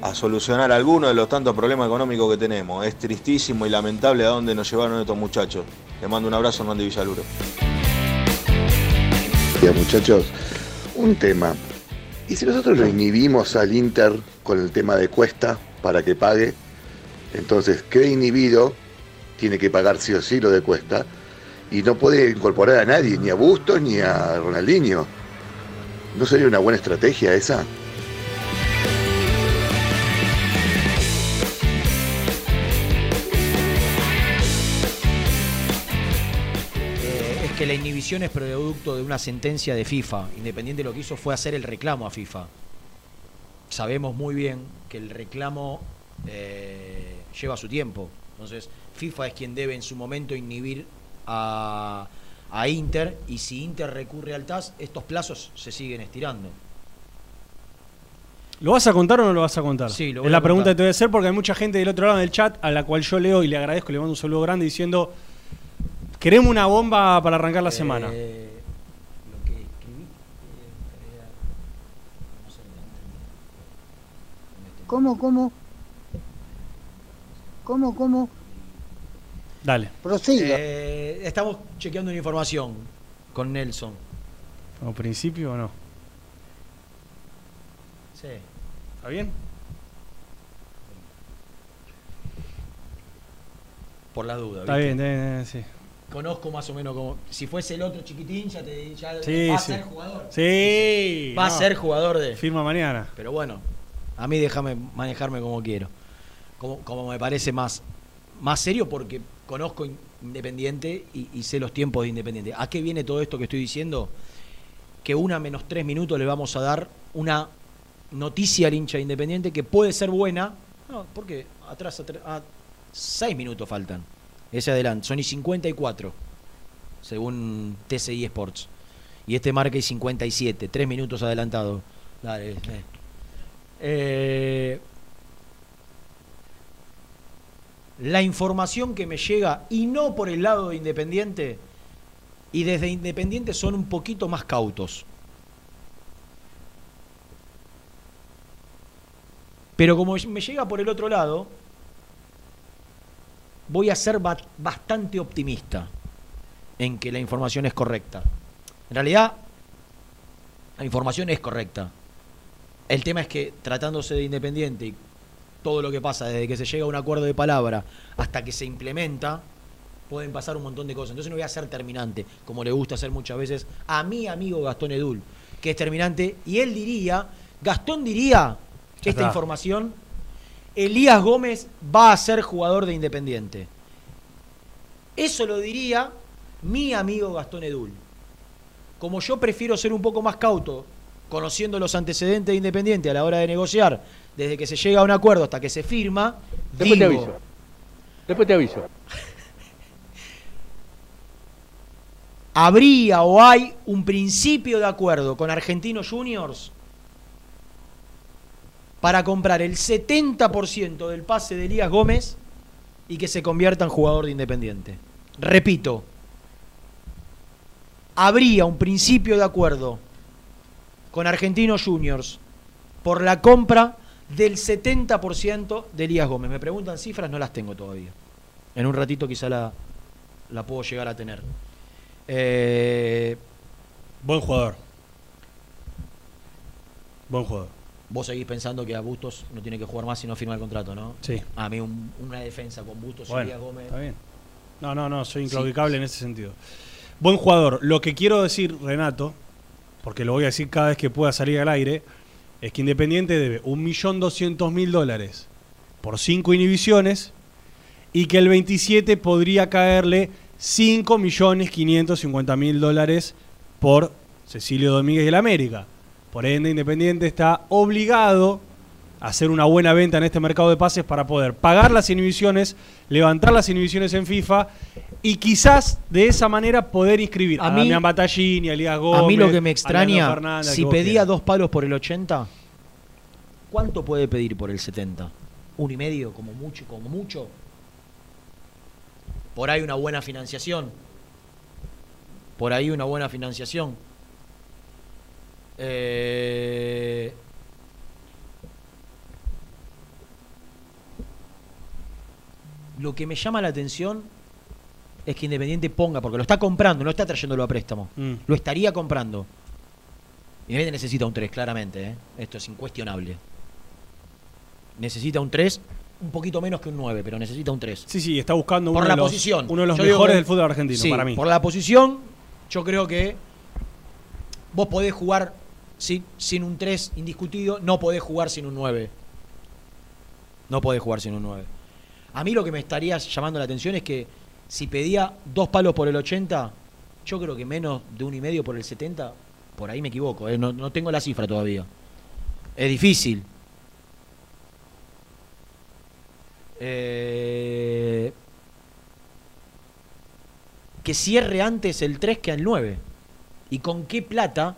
a solucionar algunos de los tantos problemas económicos que tenemos. Es tristísimo y lamentable a dónde nos llevaron estos muchachos. Le mando un abrazo, Hernán de Villaluro. Ya muchachos, un tema. ¿Y si nosotros lo inhibimos al Inter con el tema de cuesta para que pague? Entonces, ¿qué inhibido tiene que pagar sí o sí lo de cuesta? Y no puede incorporar a nadie, ni a Bustos ni a Ronaldinho. ¿No sería una buena estrategia esa? Eh, es que la inhibición es producto de una sentencia de FIFA. Independiente lo que hizo fue hacer el reclamo a FIFA. Sabemos muy bien que el reclamo eh, lleva su tiempo. Entonces, FIFA es quien debe en su momento inhibir a, a Inter y si Inter recurre al TAS, estos plazos se siguen estirando. ¿Lo vas a contar o no lo vas a contar? Sí, lo voy Es a la pregunta contar. que te voy a hacer porque hay mucha gente del otro lado del chat a la cual yo leo y le agradezco y le mando un saludo grande diciendo queremos una bomba para arrancar la semana. Eh, ¿Cómo, cómo? ¿Cómo, cómo? Dale. Prosiga. Eh, estamos chequeando una información con Nelson. ¿Al principio o no? Sí. ¿Está bien? Por la duda. Está ¿viste? bien, está bien, está bien, sí. Conozco más o menos como. Si fuese el otro chiquitín, ya te ya Sí, va a sí. ser jugador. Sí. Va a ser jugador de. Firma mañana. Pero bueno, a mí déjame manejarme como quiero. Como, como me parece más, más serio porque conozco in- Independiente y, sé los tiempos de Independiente. ¿A qué viene todo esto que estoy diciendo? Que una menos tres minutos le vamos a dar una noticia al hincha de Independiente que puede ser buena. No, porque atrás, atr- a seis minutos faltan. Ese adelante, son y 54, según TCI Sports. Y este marca y 57, tres minutos adelantado. Dale, eh. Eh, la información que me llega, y no por el lado de Independiente, Y desde Independiente son un poquito más cautos. Pero como me llega por el otro lado, voy a ser ba- bastante optimista en que la información es correcta. En realidad, la información es correcta. El tema es que tratándose de Independiente y todo lo que pasa desde que se llega a un acuerdo de palabra hasta que se implementa, pueden pasar un montón de cosas. Entonces no voy a ser terminante, como le gusta hacer muchas veces a mi amigo Gastón Edul, que es terminante, y él diría, Gastón diría, esta información, Elías Gómez va a ser jugador de Independiente. Eso lo diría mi amigo Gastón Edul. Como yo prefiero ser un poco más cauto, conociendo los antecedentes de Independiente a la hora de negociar, desde que se llega a un acuerdo hasta que se firma, Después te aviso. Después te aviso. habría o hay un principio de acuerdo con Argentinos Juniors para comprar el 70% del pase de Elías Gómez y que se convierta en jugador de Independiente. Repito, habría un principio de acuerdo con Argentinos Juniors por la compra del 70% de Elías Gómez. Me preguntan cifras, no las tengo todavía. En un ratito quizá la, la puedo llegar a tener. Eh, Buen jugador. Buen jugador. Vos seguís pensando que a Bustos no tiene que jugar más si no firma el contrato, ¿no? Sí. A mí un- una defensa con Bustos y Elías Gómez. está bien. No, no, no, soy inclaudicable en ese sentido. Buen jugador. Lo que quiero decir, Renato, porque lo voy a decir cada vez que pueda salir al aire, es que Independiente debe 1.200.000 dólares por 5 inhibiciones y que el 27 podría caerle 5.550.000 dólares por Cecilio Domínguez del América. Por ende, Independiente está obligado hacer una buena venta en este mercado de pases para poder pagar las inhibiciones, levantar las inhibiciones en FIFA y quizás de esa manera poder inscribir a, A mí- Damián Batallini, a Elías Gómez. a mí lo que me extraña, Fernández, si pedía quieras. dos palos por el 80, ¿cuánto puede pedir por el 70? ¿Un y medio? Como mucho, como mucho. Por ahí una buena financiación. Por ahí una buena financiación. Eh, Lo que me llama la atención es que Independiente ponga, porque lo está comprando, no está trayéndolo a préstamo. Mm. Lo estaría comprando. Independiente necesita un 3, claramente. ¿eh? Esto es incuestionable. Necesita un 3, un poquito menos que un 9, pero necesita un 3. Sí, sí, está buscando por uno la de los, posición. uno de los Yo mejores del fútbol argentino, Sí, para mí. Por la posición, yo creo que vos podés jugar sin, sin un 3 indiscutido, no podés jugar sin un 9. No podés jugar sin un 9. A mí lo que me estaría llamando la atención es que si pedía dos palos por el 80, yo creo que menos de un y medio por el 70, por ahí me equivoco, ¿eh? no, tengo la cifra todavía. Es difícil. Eh, que cierre antes el 3 que el 9. ¿Y con qué plata?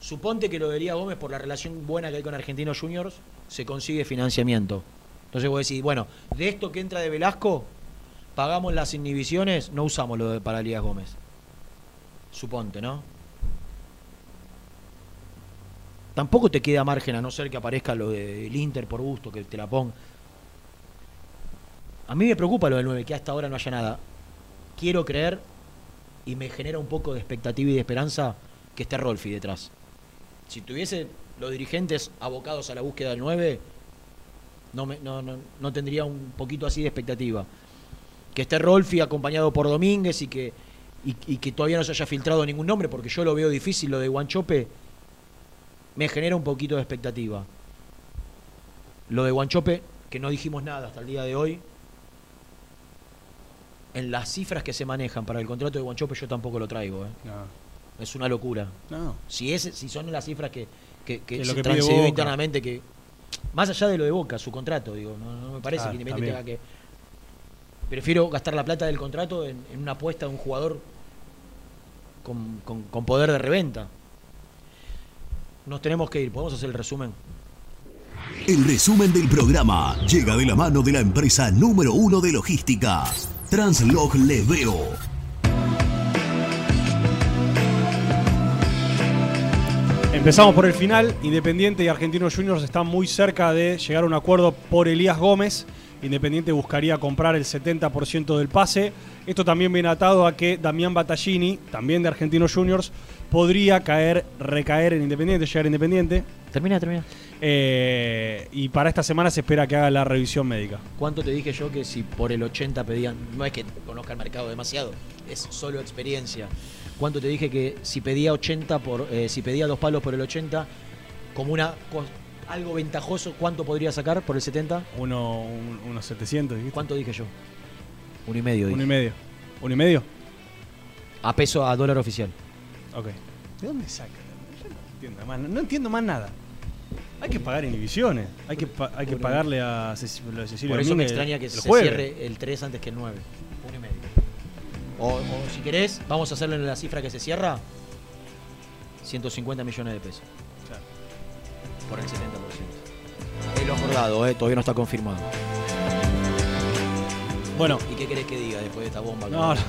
Suponte que lo Elías Gómez, por la relación buena que hay con Argentinos Juniors, se consigue financiamiento. Entonces vos decís, bueno, de esto que entra de Velasco, pagamos las inhibiciones, no usamos lo de para Elías Gómez. Suponte, ¿no? Tampoco te queda margen a no ser que aparezca lo del Inter por gusto, que te la ponga. A mí me preocupa lo del 9, que hasta ahora no haya nada. Quiero creer y me genera un poco de expectativa y de esperanza que esté Rolfi detrás. Si tuviese los dirigentes abocados a la búsqueda del 9, no, me- no, no, no tendría un poquito así de expectativa. Que esté Rolfi acompañado por Domínguez y que, y, y que todavía no se haya filtrado ningún nombre, porque yo lo veo difícil, lo de Guanchope, me genera un poquito de expectativa. Lo de Guanchope, que no dijimos nada hasta el día de hoy, en las cifras que se manejan para el contrato de Guanchope yo tampoco lo traigo. ¿eh? Es una locura. No. Si, es, si son las cifras que, que, que Que se lo que pide internamente, que más allá de lo de Boca, su contrato, digo, no, no me parece Claro, que Independiente tenga que... Prefiero gastar la plata del contrato en, en una apuesta de un jugador con, con- con poder de reventa. Nos tenemos que ir, ¿podemos hacer el resumen? El resumen del programa llega de la mano de la empresa número uno de logística, Translog Leveo. Empezamos por el final. Independiente y Argentinos Juniors están muy cerca de llegar a un acuerdo por Elías Gómez. Independiente buscaría comprar el 70% del pase. Esto también viene atado a que Damián Battaglini, también de Argentinos Juniors, podría caer, recaer en Independiente, llegar a Independiente. Termina, termina. Eh, y para esta semana se espera que haga la revisión médica. ¿Cuánto te dije yo que si por el 80 pedían, no es que conozca el mercado demasiado, es solo experiencia. ¿Cuánto te dije que si pedía 80 por, eh, si pedía dos palos por el 80, como una co- algo ventajoso, ¿cuánto podría sacar por el 70? Uno, un- unos 700, ¿dijiste? ¿Cuánto dije yo? Uno y medio. Uno dije. y medio. ¿Uno y medio? A peso a dólar oficial. Ok. ¿De dónde saca? Yo no entiendo más, no entiendo más nada. Hay que pagar inhibiciones. Hay que, pa- hay que pagarle a Ceci- lo de Cecilio Por eso me extraña que se jueves. cierre el 3 antes que el 9. O, o si querés, vamos a hacerlo en la cifra que se cierra. 150 millones de pesos. Por el 70%. Es lo acordado, eh, todavía no está confirmado. Bueno. ¿Y qué querés que diga después de esta bomba? No, no.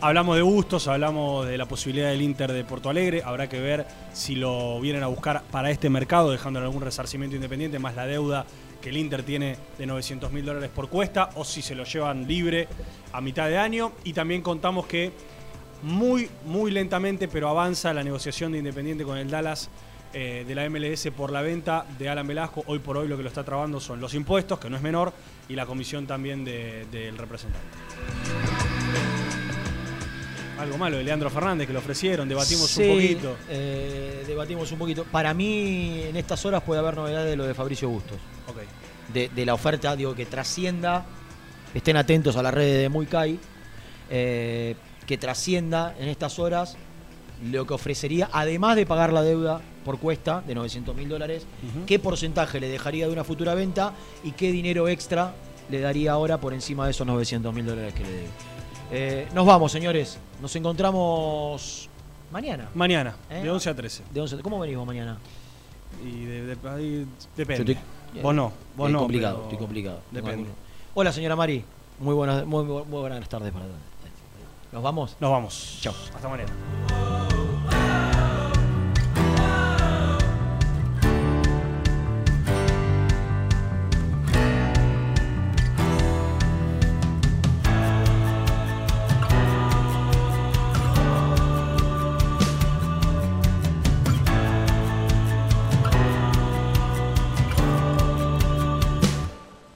Hablamos de Bustos, hablamos de la posibilidad del Inter de Porto Alegre. Habrá que ver si lo vienen a buscar para este mercado, dejándole algún resarcimiento independiente, más la deuda que el Inter tiene de 900 mil dólares por cuesta, o si se lo llevan libre a mitad de año. Y también contamos que muy, muy lentamente, pero avanza la negociación de Independiente con el Dallas eh, de la MLS por la venta de Alan Velasco. Hoy por hoy lo que lo está trabando son los impuestos, que no es menor, y la comisión también de- del representante. Algo malo de Leandro Fernández que lo ofrecieron, debatimos Sí, un poquito. eh, debatimos un poquito. Para mí, en estas horas puede haber novedades de lo de Fabricio Bustos. De, de la oferta, digo, que trascienda. Estén atentos a las redes de Muy Kai. eh, que trascienda en estas horas lo que ofrecería, además de pagar la deuda por cuesta de 900 mil dólares, qué porcentaje le dejaría de una futura venta y qué dinero extra le daría ahora por encima de esos 900 mil dólares que le debe. Eh, nos vamos, señores. Nos encontramos mañana. Mañana, ¿Eh? de 11 a 13. ¿De 11? ¿Cómo venimos mañana? Y de- de- ahí depende. Vos no, vos estoy no. complicado, estoy complicado. Depende. Hola, señora Mari. Muy buenas, muy, muy buenas tardes para Nos vamos. Nos vamos. Chao. Hasta mañana.